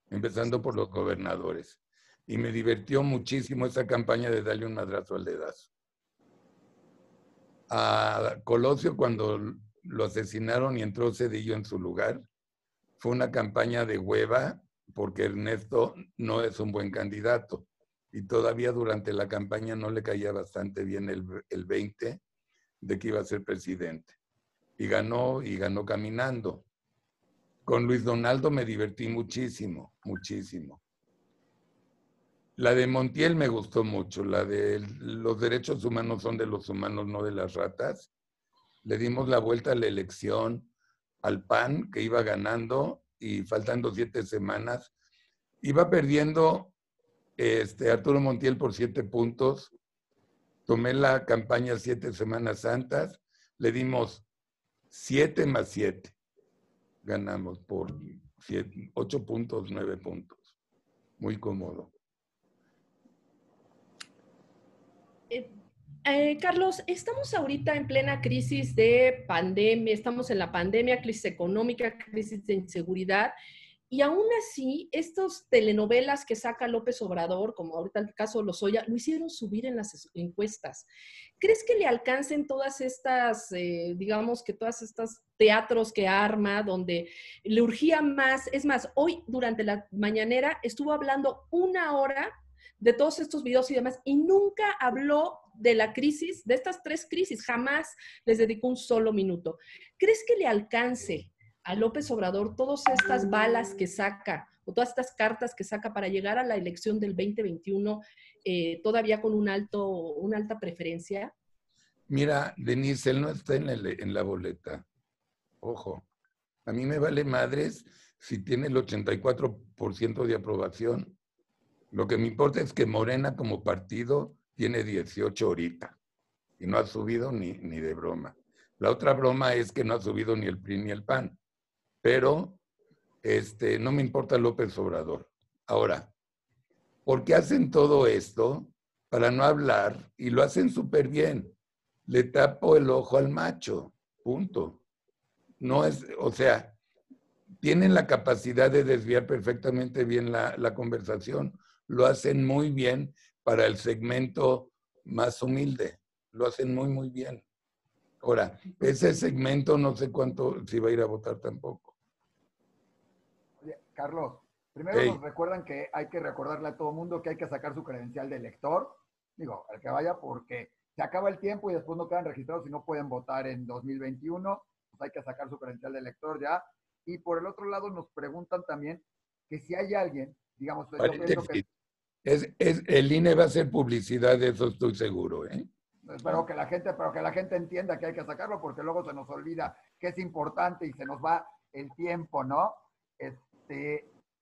empezando por los gobernadores. Y me divirtió muchísimo esa campaña de darle un madrazo al dedazo. A Colosio, cuando lo asesinaron y entró Cedillo en su lugar, fue una campaña de hueva porque Ernesto no es un buen candidato. Y todavía durante la campaña no le caía bastante bien el, el 20 de que iba a ser presidente. Y ganó, y ganó caminando. Con Luis Donaldo me divertí muchísimo, muchísimo. La de Montiel me gustó mucho, la de los derechos humanos son de los humanos, no de las ratas. Le dimos la vuelta a la elección al PAN, que iba ganando y faltando siete semanas. Iba perdiendo este, Arturo Montiel por siete puntos. Tomé la campaña siete semanas santas. Le dimos siete más siete. Ganamos por ocho puntos, nueve puntos. Muy cómodo. Eh, eh, Carlos, estamos ahorita en plena crisis de pandemia, estamos en la pandemia, crisis económica, crisis de inseguridad, y aún así, estas telenovelas que saca López Obrador, como ahorita el caso de Lozoya, lo hicieron subir en las encuestas. ¿Crees que le alcancen todas estas, eh, digamos que todas estas teatros que arma, donde le urgía más? Es más, hoy durante la mañanera estuvo hablando una hora de todos estos videos y demás, y nunca habló de la crisis, de estas tres crisis, jamás les dedicó un solo minuto. ¿Crees que le alcance a López Obrador todas estas balas que saca o todas estas cartas que saca para llegar a la elección del 2021 eh, todavía con un alto, una alta preferencia? Mira, Denise, él no está en, la boleta. Ojo, a mí me vale madres si tiene el 84% de aprobación. Lo que me importa es que Morena como partido tiene 18 ahorita y no ha subido ni, ni de broma. La otra broma es que no ha subido ni el PRI ni el PAN, pero este, no me importa López Obrador. Ahora, ¿por qué hacen todo esto? Para no hablar y lo hacen súper bien. Le tapo el ojo al macho, punto. No es, o sea, tienen la capacidad de desviar perfectamente bien la, la conversación, lo hacen muy bien, para el segmento más humilde. Lo hacen muy, muy bien. Ahora, ese segmento no sé cuánto si va a ir a votar tampoco. Carlos, primero nos recuerdan que hay que recordarle a todo mundo que hay que sacar su credencial de elector. Digo, al que vaya, porque se acaba el tiempo y después no quedan registrados y no pueden votar en 2021. Pues hay que sacar su credencial de elector ya. Y por el otro lado nos preguntan también que si hay alguien, digamos, que, es, el INE va a hacer publicidad, de eso estoy seguro. ¿eh? Espero que la gente, pero que la gente entienda que hay que sacarlo, porque luego se nos olvida que es importante y se nos va el tiempo, ¿no? Este,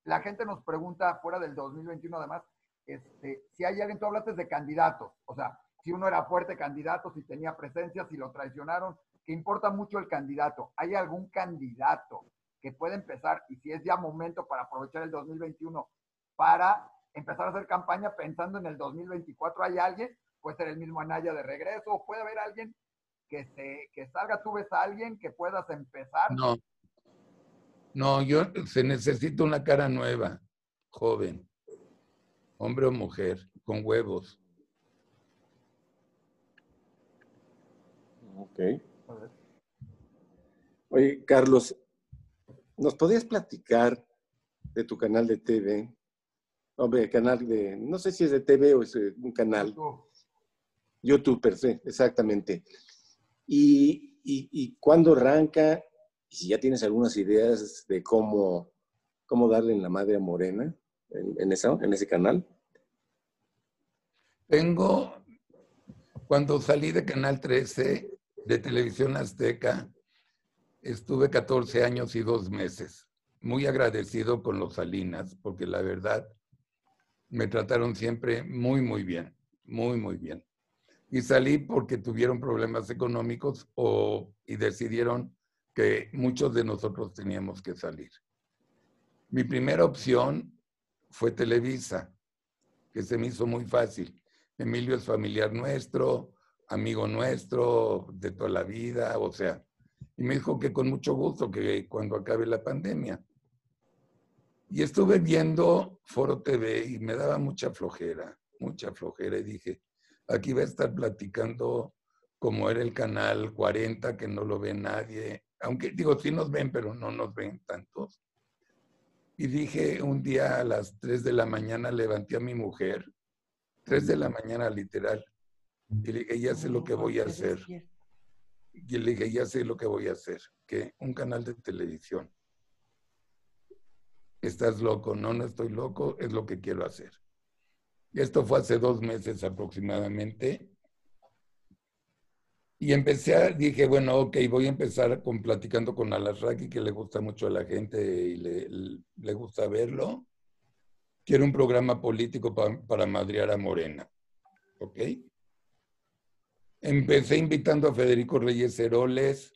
la gente nos pregunta fuera del 2021 además, este, si hay alguien, tú hablaste de candidatos, o sea, si uno era fuerte candidato, si tenía presencia, si lo traicionaron, que importa mucho el candidato. ¿Hay algún candidato que puede empezar y si es ya momento para aprovechar el 2021 para empezar a hacer campaña pensando en el 2024. ¿Hay alguien? Puede ser el mismo Anaya de regreso, puede haber alguien que, se, que salga, tú ves a alguien que puedas empezar. No, no, yo (laughs) se necesita una cara nueva, joven, hombre o mujer, con huevos. Ok. Oye, Carlos, ¿nos podías platicar de tu canal de TV Hombre, canal de, no sé si es de TV o es eh, un canal. YouTube, per se, exactamente. Y, y, y cuándo arranca, y si ya tienes algunas ideas de cómo, cómo darle en la madre Morena en, en, en ese canal. Tengo, cuando salí de Canal 13 de Televisión Azteca, estuve 14 años y dos meses. Muy agradecido con los Salinas, porque la verdad me trataron siempre muy, muy bien, muy, muy bien. Y salí porque tuvieron problemas económicos o, y decidieron que muchos de nosotros teníamos que salir. Mi primera opción fue Televisa, que se me hizo muy fácil. Emilio es familiar nuestro, amigo nuestro de toda la vida, o sea, y me dijo que con mucho gusto, que cuando acabe la pandemia. Y estuve viendo Foro TV y me daba mucha flojera, mucha flojera. Y dije, aquí va a estar platicando como era el canal 40, que no lo ve nadie. Aunque digo, sí nos ven, pero no nos ven tantos. Y dije un día a las 3 de la mañana, levanté a mi mujer, 3 de la mañana literal, y le dije, ya sé lo que voy a hacer. Y le dije, ya sé lo que voy a hacer, que un canal de televisión estás loco, no, no estoy loco, es lo que quiero hacer. Esto fue hace dos meses aproximadamente. Y empecé a, dije, bueno, ok, voy a empezar con platicando con Alasraki, que le gusta mucho a la gente y le, le gusta verlo. Quiero un programa político para, madrear a Morena. ¿Ok? Empecé invitando a Federico Reyes Heroles.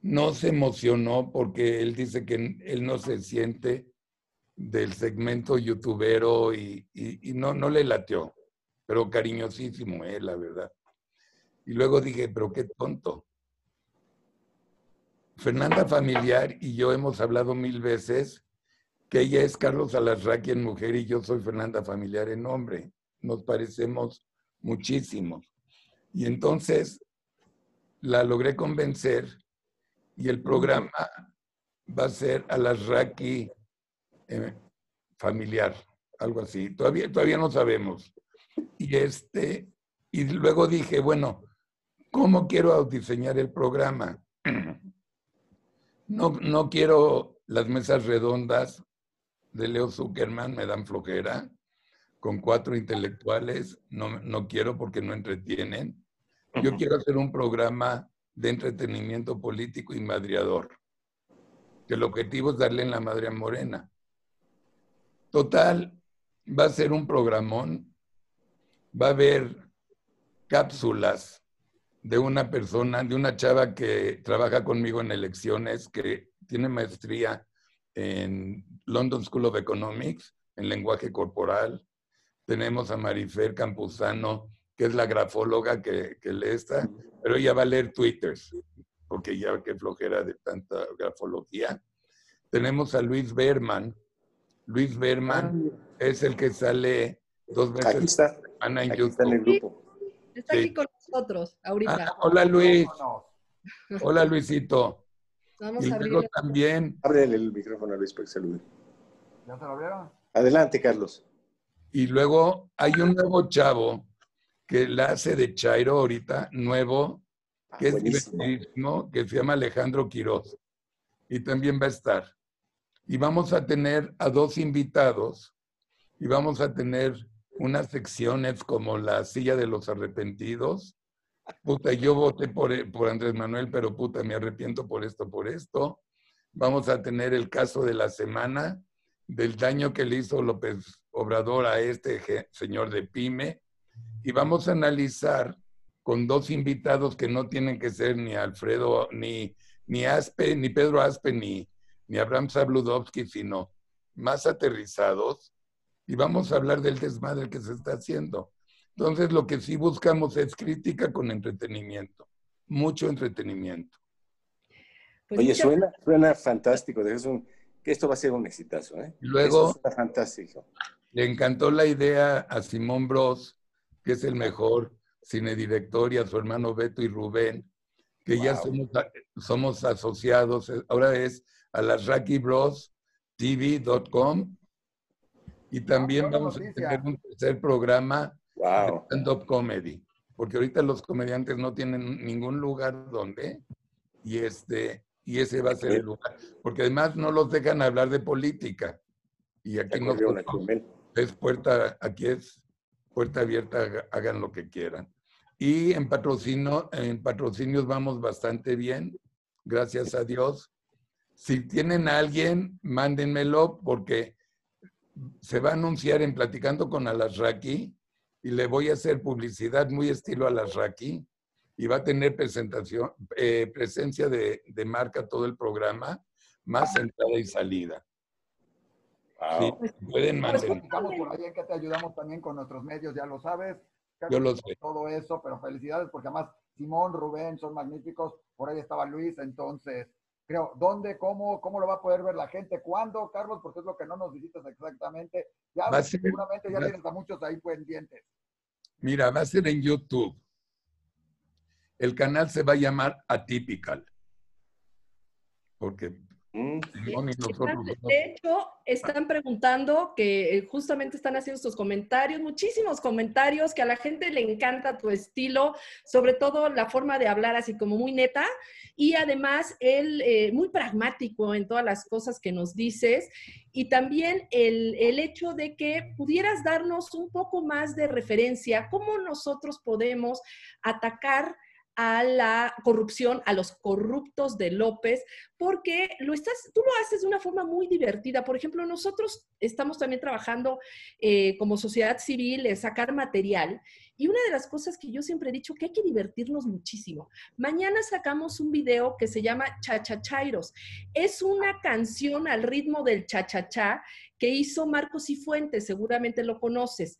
No se emocionó porque él dice que él no se siente del segmento youtubero y, y, no, no le latió, pero cariñosísimo, eh, la verdad. Y luego dije, pero qué tonto. Fernanda Familiar y yo hemos hablado mil veces que ella es Carlos Alasraqui en mujer y yo soy Fernanda Familiar en hombre. Nos parecemos muchísimo. Y entonces la logré convencer y el programa va a ser Alasraqui eh, familiar, algo así. Todavía, todavía no sabemos. Y, este, y luego dije, bueno, ¿Cómo quiero diseñar el programa? No, no quiero las mesas redondas de Leo Zuckerman, me dan flojera, con cuatro intelectuales, no, no quiero porque no entretienen. Yo quiero hacer un programa de entretenimiento político y madriador, que el objetivo es darle en la madre a Morena. Total, va a ser un programón, va a haber cápsulas de una persona, de una chava que trabaja conmigo en elecciones, que tiene maestría en London School of Economics, en lenguaje corporal. Tenemos a Marifer Campuzano, que es la grafóloga que, que lee esta, pero ella va a leer twitters, porque ya que flojera de tanta grafología. Tenemos a Luis Berman. Luis Berman ah, es el que sale dos veces aquí está, en aquí Está en el grupo. Está aquí con nosotros ahorita. Ah, hola Luis. Hola Luisito. Vamos y a abrir. también, Ábrele el micrófono a Luis para que salude. ¿Ya se lo vieron? Adelante, Carlos. y luego hay un nuevo chavo que la hace de Chairo ahorita, nuevo, Ah, que es divertidísimo, que se llama Alejandro Quiroz. Y también va a estar. Y vamos a tener a dos invitados y vamos a tener unas secciones como la silla de los arrepentidos. Puta, yo voté por, por Andrés Manuel, pero puta, me arrepiento por esto, por esto. Vamos a tener el caso de la semana del daño que le hizo López Obrador a este señor de Pyme. Y vamos a analizar con dos invitados que no tienen que ser ni Alfredo, ni, ni Aspe, ni Pedro Aspe, ni, ni Abraham Sabludowski, sino más aterrizados. Y vamos a hablar del desmadre que se está haciendo. Entonces, lo que sí buscamos es crítica con entretenimiento. Mucho entretenimiento. Pues Oye, muchas- suena, suena fantástico. Es un, que esto va a ser un exitazo, ¿eh? Y luego- suena fantástico. Le encantó la idea a Simón Bros, que es el mejor cinedirector, y a su hermano Beto y Rubén, que ya somos, somos asociados. Ahora es a las Raki Bros TV.com. Y también buena vamos a tener un tercer programa Wow. stand-up comedy, porque ahorita los comediantes no tienen ningún lugar donde, y este, y ese va a ser el lugar, porque además no los dejan hablar de política. Y aquí Chumel. es puerta, aquí es puerta abierta, haga- hagan lo que quieran. Y en patrocinio, en patrocinios vamos bastante bien, gracias a Dios. Si tienen a alguien, mándenmelo porque se va a anunciar en Platicando con Alasraki y le voy a hacer publicidad muy estilo Alasraki y va a tener presentación, eh, presencia de, de marca todo el programa, más entrada y salida. Sí, Wow. pueden Pues mandar. platicamos por ahí en que te ayudamos también con nuestros medios, ya lo sabes. Yo lo sé. Todo eso, pero felicidades porque además Simón, Rubén son magníficos. Por ahí estaba Luis, entonces creo, ¿dónde, cómo, cómo lo va a poder ver la gente? ¿Cuándo, Carlos? Porque es lo que no nos visitas exactamente. Ya Va a ser- seguramente ya va- tienes a muchos ahí pendientes. Mira, va a ser en YouTube. El canal se va a llamar Atypical. Porque Mm, de hecho, están preguntando que eh, justamente están haciendo estos comentarios, muchísimos comentarios, que a la gente le encanta tu estilo, sobre todo la forma de hablar así como muy neta y además él eh, muy pragmático en todas las cosas que nos dices y también el, el hecho de que pudieras darnos un poco más de referencia, cómo nosotros podemos atacar a la corrupción, a los corruptos de López, porque lo estás, tú lo haces de una forma muy divertida. Por ejemplo, nosotros estamos también trabajando eh, como sociedad civil en sacar material y una de las cosas que yo siempre he dicho que hay que divertirnos muchísimo. Mañana sacamos un video que se llama Chachachairos. Es una canción al ritmo del chachachá que hizo Marcos y Fuentes, seguramente lo conoces.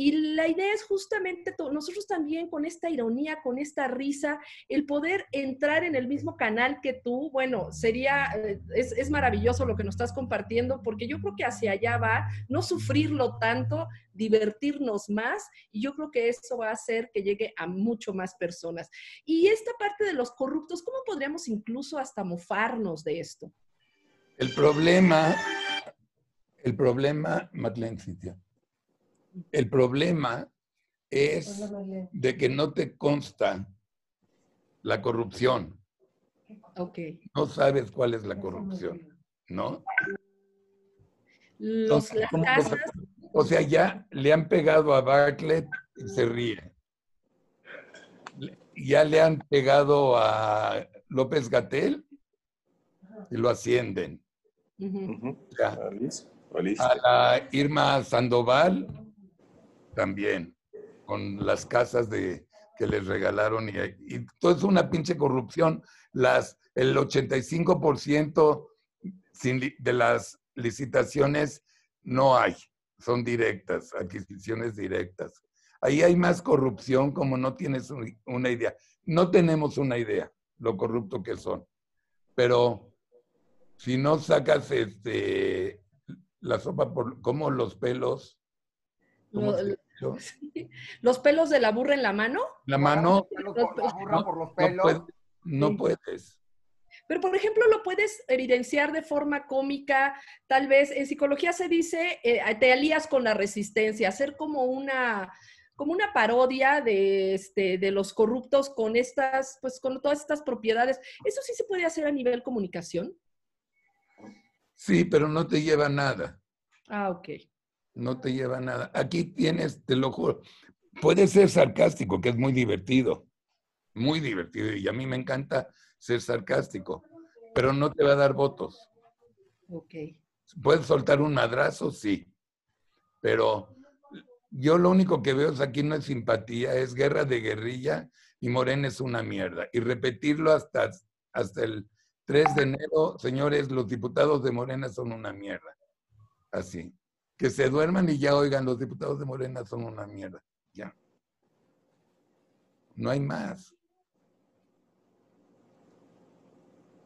Y la idea es justamente nosotros también con esta ironía, con esta risa, el poder entrar en el mismo canal que tú, bueno, sería, eh, es, maravilloso lo que nos estás compartiendo, porque yo creo que hacia allá va, no sufrirlo tanto, divertirnos más, y yo creo que eso va a hacer que llegue a mucho más personas. Y esta parte de los corruptos, ¿cómo podríamos incluso hasta mofarnos de esto? El problema, el problema, Madeleine el problema es de que no te consta la corrupción. Okay. No sabes cuál es la corrupción, ¿no? Los, o sea, ya le han pegado a Bartlett y se ríe. Ya le han pegado a López Gatel y lo ascienden. a la Irma Sandoval también, con las casas de, que les regalaron. Y, y todo es una pinche corrupción. Las, el 85% de las licitaciones no hay, son directas, adquisiciones directas. Ahí hay más corrupción como no tienes una idea. No tenemos una idea lo corrupto que son. Pero si no sacas este, la sopa por, como los pelos, (laughs) ¿Los pelos de la burra en la mano? La mano. No, puedes. Pero, por ejemplo, lo puedes evidenciar de forma cómica, tal vez en psicología se dice, eh, te alías con la resistencia, hacer como una, como una parodia de, este, de los corruptos con estas, pues con todas estas propiedades. ¿Eso sí se puede hacer a nivel comunicación? Sí, pero no te lleva a nada. Ah, ok no te lleva a nada. Aquí tienes, te lo juro, puede ser sarcástico, que es muy divertido, muy divertido, y a mí me encanta ser sarcástico, pero no te va a dar votos. Ok. Puedes soltar un madrazo, sí, pero yo lo único que veo aquí no es simpatía, es guerra de guerrilla y Morena es una mierda. Y repetirlo hasta, hasta el 3 de enero, señores, los diputados de Morena son una mierda. Así que se duerman y ya oigan, los diputados de Morena son una mierda. Ya. No hay más.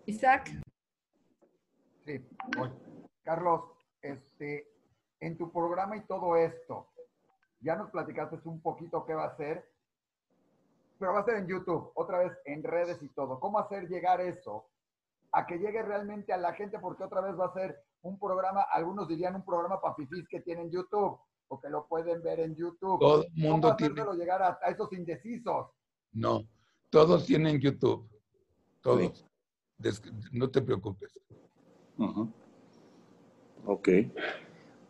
Isaac. Sí, Carlos, este, en tu programa y todo esto, ya nos platicaste un poquito qué va a ser, pero va a ser en YouTube, otra vez en redes y todo. ¿Cómo hacer llegar eso a que llegue realmente a la gente? Porque otra vez va a ser un programa, algunos dirían un programa para fifís que tienen YouTube o que lo pueden ver en YouTube. Todo el mundo ¿Cómo tiene. llegar a, esos indecisos? No, todos tienen YouTube. Todos. No te preocupes. Ok.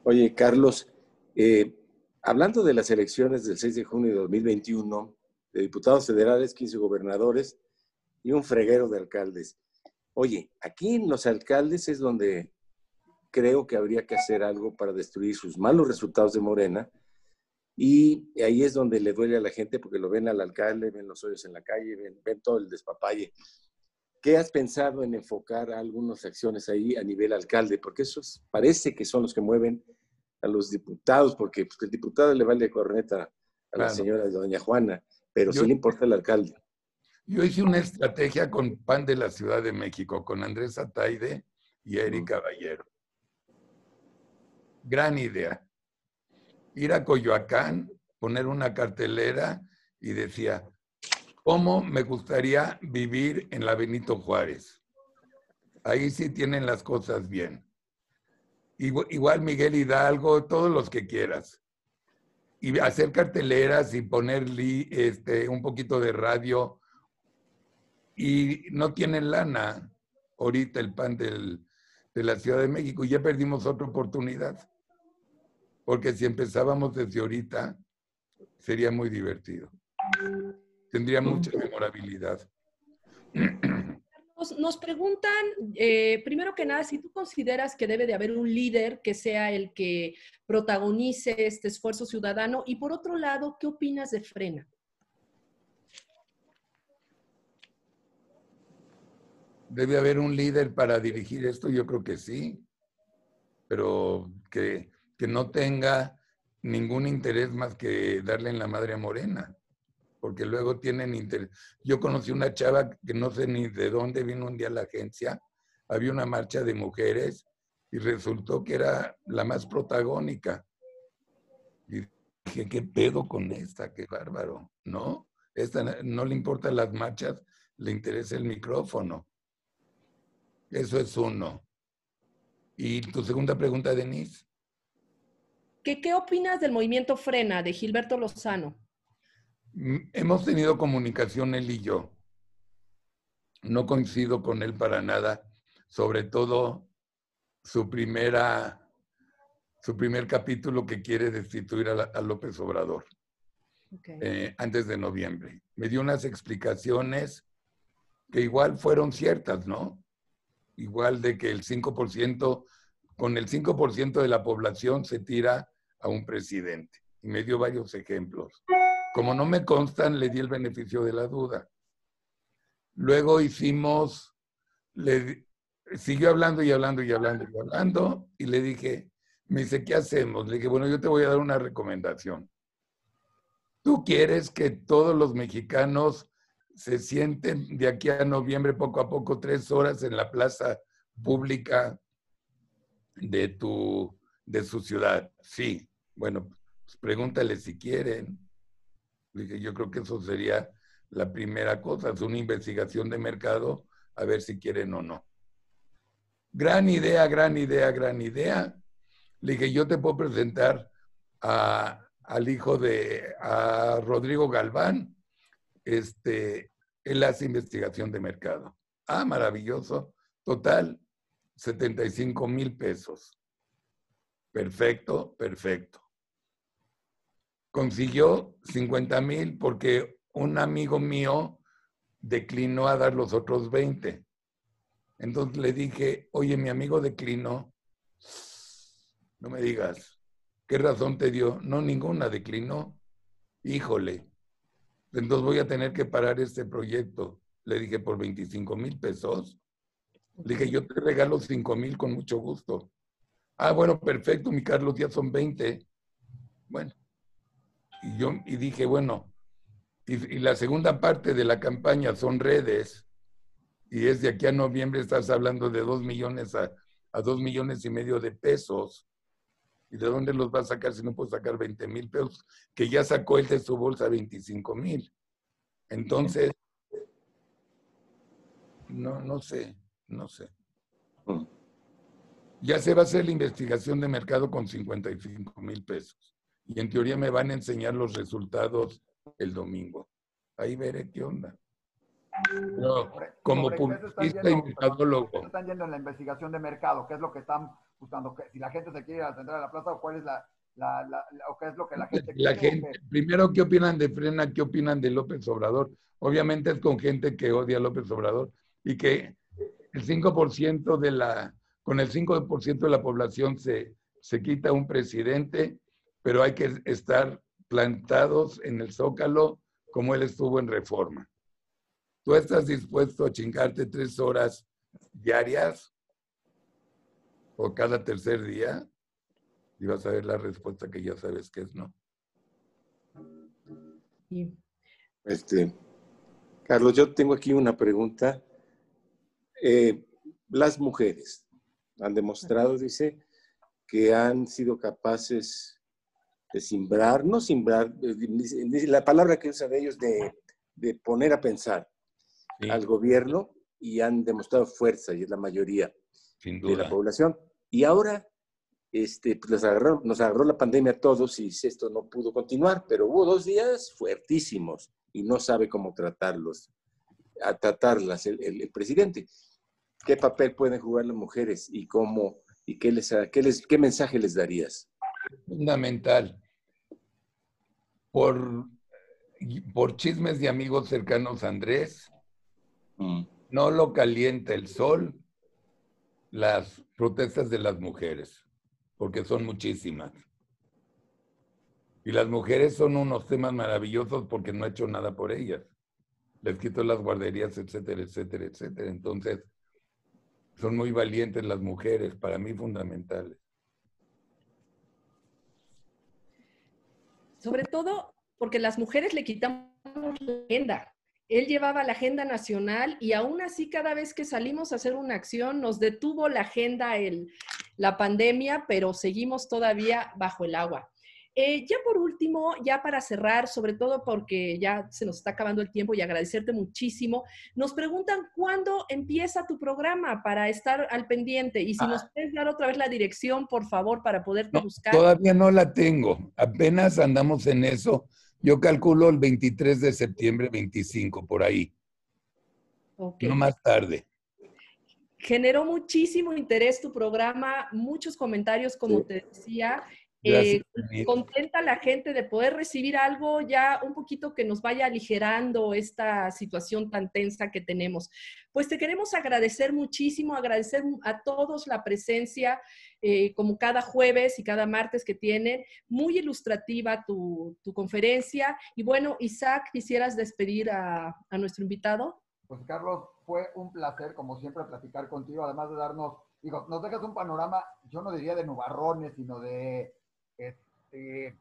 Oye, Carlos, eh, hablando de las elecciones del 6 de junio de 2021, de diputados federales, 15 gobernadores y un freguero de alcaldes. Oye, aquí en los alcaldes es donde creo que habría que hacer algo para destruir sus malos resultados de Morena. Y ahí es donde le duele a la gente porque lo ven al alcalde, ven los hoyos en la calle, ven, todo el despapalle. ¿Qué has pensado en enfocar algunas acciones ahí a nivel alcalde? Porque esos parece que son los que mueven a los diputados, porque pues, el diputado le vale corneta a la señora doña Juana, pero sí le importa el alcalde. Yo hice una estrategia con PAN de la Ciudad de México, con Andrés Ataide y Eric Caballero gran idea. Ir a Coyoacán, poner una cartelera y decía, ¿cómo me gustaría vivir en la Benito Juárez? Ahí sí tienen las cosas bien. Igual Miguel Hidalgo, todos los que quieras. Y hacer carteleras y poner este, un poquito de radio. Y no tienen lana ahorita el pan de la Ciudad de México. Ya perdimos otra oportunidad. Porque si empezábamos desde ahorita, sería muy divertido. tendría mucha memorabilidad. Nos, preguntan, eh, primero que nada, si tú consideras que debe de haber un líder que sea el que protagonice este esfuerzo ciudadano y por otro lado, ¿qué opinas de Frena? ¿Debe haber un líder para dirigir esto? Yo creo que sí, pero que, que no tenga ningún interés más que darle en la madre a Morena, porque luego tienen interés. Yo conocí una chava que no sé ni de dónde vino un día a la agencia, había una marcha de mujeres y resultó que era la más protagónica. Y dije, ¿qué pedo con esta? Qué bárbaro, ¿no? Esta no le importan las marchas, le interesa el micrófono. Eso es uno. Y tu segunda pregunta, Denise. ¿Qué, ¿Qué opinas del movimiento Frena de Gilberto Lozano? Mm, hemos tenido comunicación él y yo. No coincido con él para nada, sobre todo su primera su primer capítulo que quiere destituir a, López Obrador eh, antes de noviembre. Me dio unas explicaciones que igual fueron ciertas, ¿no? igual de que el 5%, con el 5% de la población se tira a un presidente. Y me dio varios ejemplos. Como no me constan, le di el beneficio de la duda. Luego hicimos, le, siguió hablando y hablando y hablando y hablando, y le dije, me dice, ¿qué hacemos? Le dije, bueno, yo te voy a dar una recomendación. Tú quieres que todos los mexicanos se sienten de aquí a noviembre poco a poco tres horas en la plaza pública de tu de su ciudad. Sí, bueno, pues pregúntale si quieren. Dije, yo creo que eso sería la primera cosa, es una investigación de mercado a ver si quieren o no. Gran idea, gran idea, gran idea. Le dije, yo te puedo presentar al hijo de a Rodrigo Galván, este, él hace investigación de mercado. Ah, maravilloso. Total, 75 mil pesos. Perfecto, perfecto. Consiguió 50 mil porque un amigo mío declinó a dar los otros 20. Entonces le dije, oye, mi amigo declinó. No me digas, ¿qué razón te dio? No, ninguna declinó. Híjole, entonces voy a tener que parar este proyecto. Le dije, por 25 mil pesos. Le dije, yo te regalo 5 mil con mucho gusto. Ah, bueno, perfecto, mi Carlos, ya son 20. Bueno, y yo y dije, bueno, y, la segunda parte de la campaña son redes, y es de aquí a noviembre estás hablando de 2 millones a, a 2 millones y medio de pesos. ¿Y de dónde los va a sacar si no puedo sacar 20 mil pesos? Que ya sacó él de su bolsa 25 mil. Entonces, no, no sé, no sé. Mm. Ya se va a hacer la investigación de mercado con 55 mil pesos. Y en teoría me van a enseñar los resultados el domingo. Ahí veré qué onda. como publicista y mercadólogo. Están yendo en la investigación de mercado, ¿qué es lo que están buscando? Si la gente se quiere ir a la central de la plaza o cuál es la, o qué es lo que la gente la Gente, primero, ¿qué opinan de Frena? ¿Qué opinan de López Obrador? Obviamente es con gente que odia a López Obrador y que el 5% de la, con el 5% de la población se, se quita un presidente, pero hay que estar plantados en el zócalo como él estuvo en reforma. ¿Tú estás dispuesto a chingarte tres horas diarias o cada tercer día? Y vas a ver la respuesta que ya sabes que es no. Este, Carlos, yo tengo aquí una pregunta. Eh, las mujeres han demostrado, dice, que han sido capaces de simbrar, no simbrar, eh, la palabra que usan ellos de, de poner a pensar al gobierno y han demostrado fuerza, y es la mayoría de la población. Y ahora este, pues nos, agarró, nos agarró la pandemia a todos y esto no pudo continuar, pero hubo dos días fuertísimos y no sabe cómo tratarlos, a tratarlas el, presidente. ¿Qué papel pueden jugar las mujeres y cómo y qué les, qué les qué mensaje les darías? Fundamental. Por por chismes de amigos cercanos a Andrés, mm. no lo calienta el sol las protestas de las mujeres, porque son muchísimas. Y las mujeres son unos temas maravillosos porque no he hecho nada por ellas. Les quito las guarderías, etcétera, etcétera, etcétera. Entonces, son muy valientes las mujeres, para mí fundamentales. Sobre todo porque las mujeres le quitamos la agenda. Él llevaba la agenda nacional y aún así cada vez que salimos a hacer una acción nos detuvo la agenda el, la pandemia, pero seguimos todavía bajo el agua. Eh, ya por último, ya para cerrar, sobre todo porque ya se nos está acabando el tiempo y agradecerte muchísimo, nos preguntan cuándo empieza tu programa para estar al pendiente y si nos ah. puedes dar otra vez la dirección, por favor, para poderte buscar. Todavía no la tengo, apenas andamos en eso. Yo calculo el 23 de septiembre, 25, por ahí. No más tarde. Generó muchísimo interés tu programa, muchos comentarios, como te decía, eh, contenta la gente de poder recibir algo ya un poquito que nos vaya aligerando esta situación tan tensa que tenemos. Pues te queremos agradecer muchísimo, agradecer a todos la presencia, eh, como cada jueves y cada martes que tienen. Muy ilustrativa tu, conferencia. Y bueno, Isaac, ¿quisieras despedir a, a nuestro invitado? Pues Carlos, fue un placer, como siempre, platicar contigo, además de darnos, digo, nos dejas un panorama, yo no diría de nubarrones, sino de este,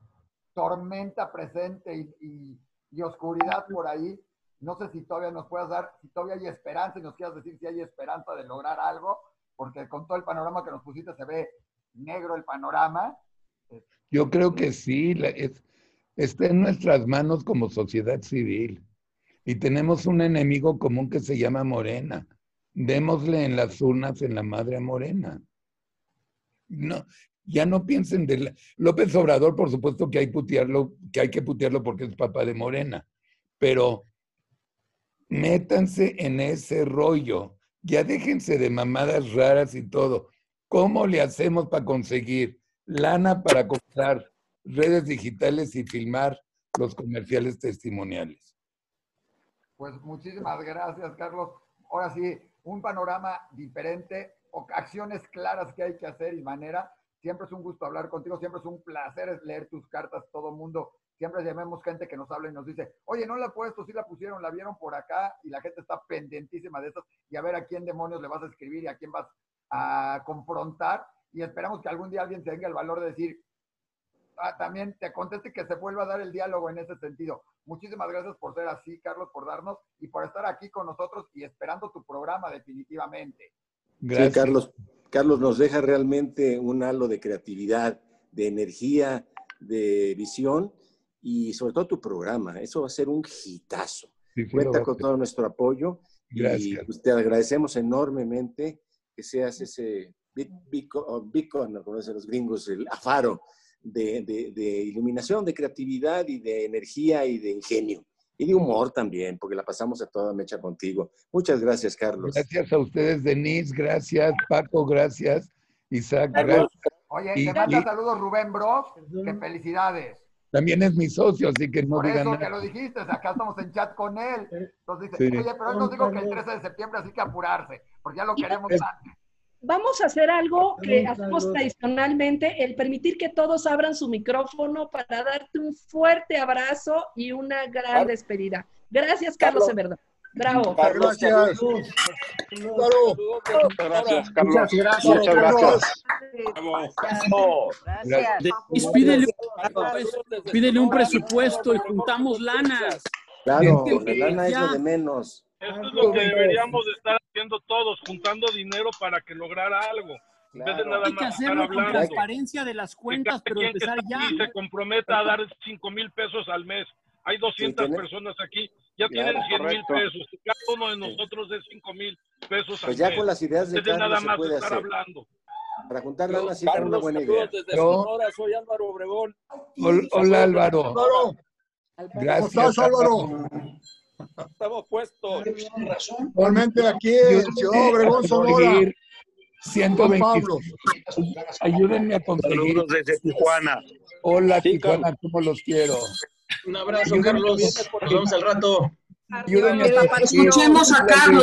tormenta presente y, oscuridad por ahí. No sé si todavía nos puedas dar, si todavía hay esperanza y nos quieras decir si hay esperanza de lograr algo, porque con todo el panorama que nos pusiste se ve negro el panorama. Yo creo que sí, está en nuestras manos como sociedad civil. Y tenemos un enemigo común que se llama Morena. Démosle en las urnas en la madre Morena. No, ya no piensen de López Obrador, por supuesto que hay, putearlo, que hay que putearlo porque es papá de Morena, pero métanse en ese rollo, ya déjense de mamadas raras y todo. ¿Cómo le hacemos para conseguir lana para comprar redes digitales y filmar los comerciales testimoniales? Pues muchísimas gracias, Carlos. Ahora sí, un panorama diferente, acciones claras que hay que hacer y manera Siempre es un gusto hablar contigo, siempre es un placer leer tus cartas, todo mundo. Siempre llamemos gente que nos habla y nos dice, oye, no la he puesto, sí la pusieron, la vieron por acá y la gente está pendentísima de eso y a ver a quién demonios le vas a escribir y a quién vas a confrontar. Y esperamos que algún día alguien tenga el valor de decir, ah, también te conteste que se vuelva a dar el diálogo en ese sentido. Muchísimas gracias por ser así, Carlos, por darnos y por estar aquí con nosotros y esperando tu programa definitivamente. Gracias, Carlos. Carlos nos deja realmente un halo de creatividad, de energía, de visión y sobre todo tu programa. Eso va a ser un hitazo. Cuenta con todo nuestro apoyo y pues, te agradecemos enormemente que seas ese beacon, como dicen los gringos, el afaro de, de iluminación, de creatividad y de energía y de ingenio y de humor también, porque la pasamos a toda mecha contigo. Muchas gracias, Carlos. Gracias a ustedes, Denise, gracias, Paco, gracias, Isaac, gracias. Oye, te manda saludos Rubén Bros, que felicidades. También es mi socio, así que no Por eso que lo dijiste, acá estamos en chat con él. Entonces dice, oye, pero él nos dijo que el 13 de septiembre así que apurarse, porque ya lo queremos antes vamos a hacer algo que hacemos tradicionalmente, el permitir que todos abran su micrófono para darte un fuerte abrazo y una gran despedida. Gracias, Carlos, en verdad. Bravo. Gracias. Gracias, Carlos. Muchas gracias. Muchas gracias. gracias. Pídele, pídele un presupuesto y juntamos lanas. Claro, la lana es lo de menos. Esto es lo que deberíamos estar haciendo todos, juntando dinero para que lograra algo. De nada Hay que hacerlo con transparencia de las cuentas, pero empezar ya. Y se comprometa a dar 5 mil pesos al mes. Hay 200 personas aquí, ya tienen 100 mil pesos. Cada uno de nosotros es 5 mil pesos al pues ya con las ideas de nada más puede estar hablando. Para juntar sí una buena idea. Desde Sonora, soy Álvaro Obregón. Hola, Álvaro. Gracias, Álvaro. Estamos puestos. Igualmente aquí en Ciudad Obregón, Sonora. 120. Ayúdenme a conseguir. Saludos desde Tijuana. Hola, Tijuana, ¿cómo los quiero? Un abrazo, Carlos. Nos vemos al rato. Ayúdenme Escuchemos a Carlos.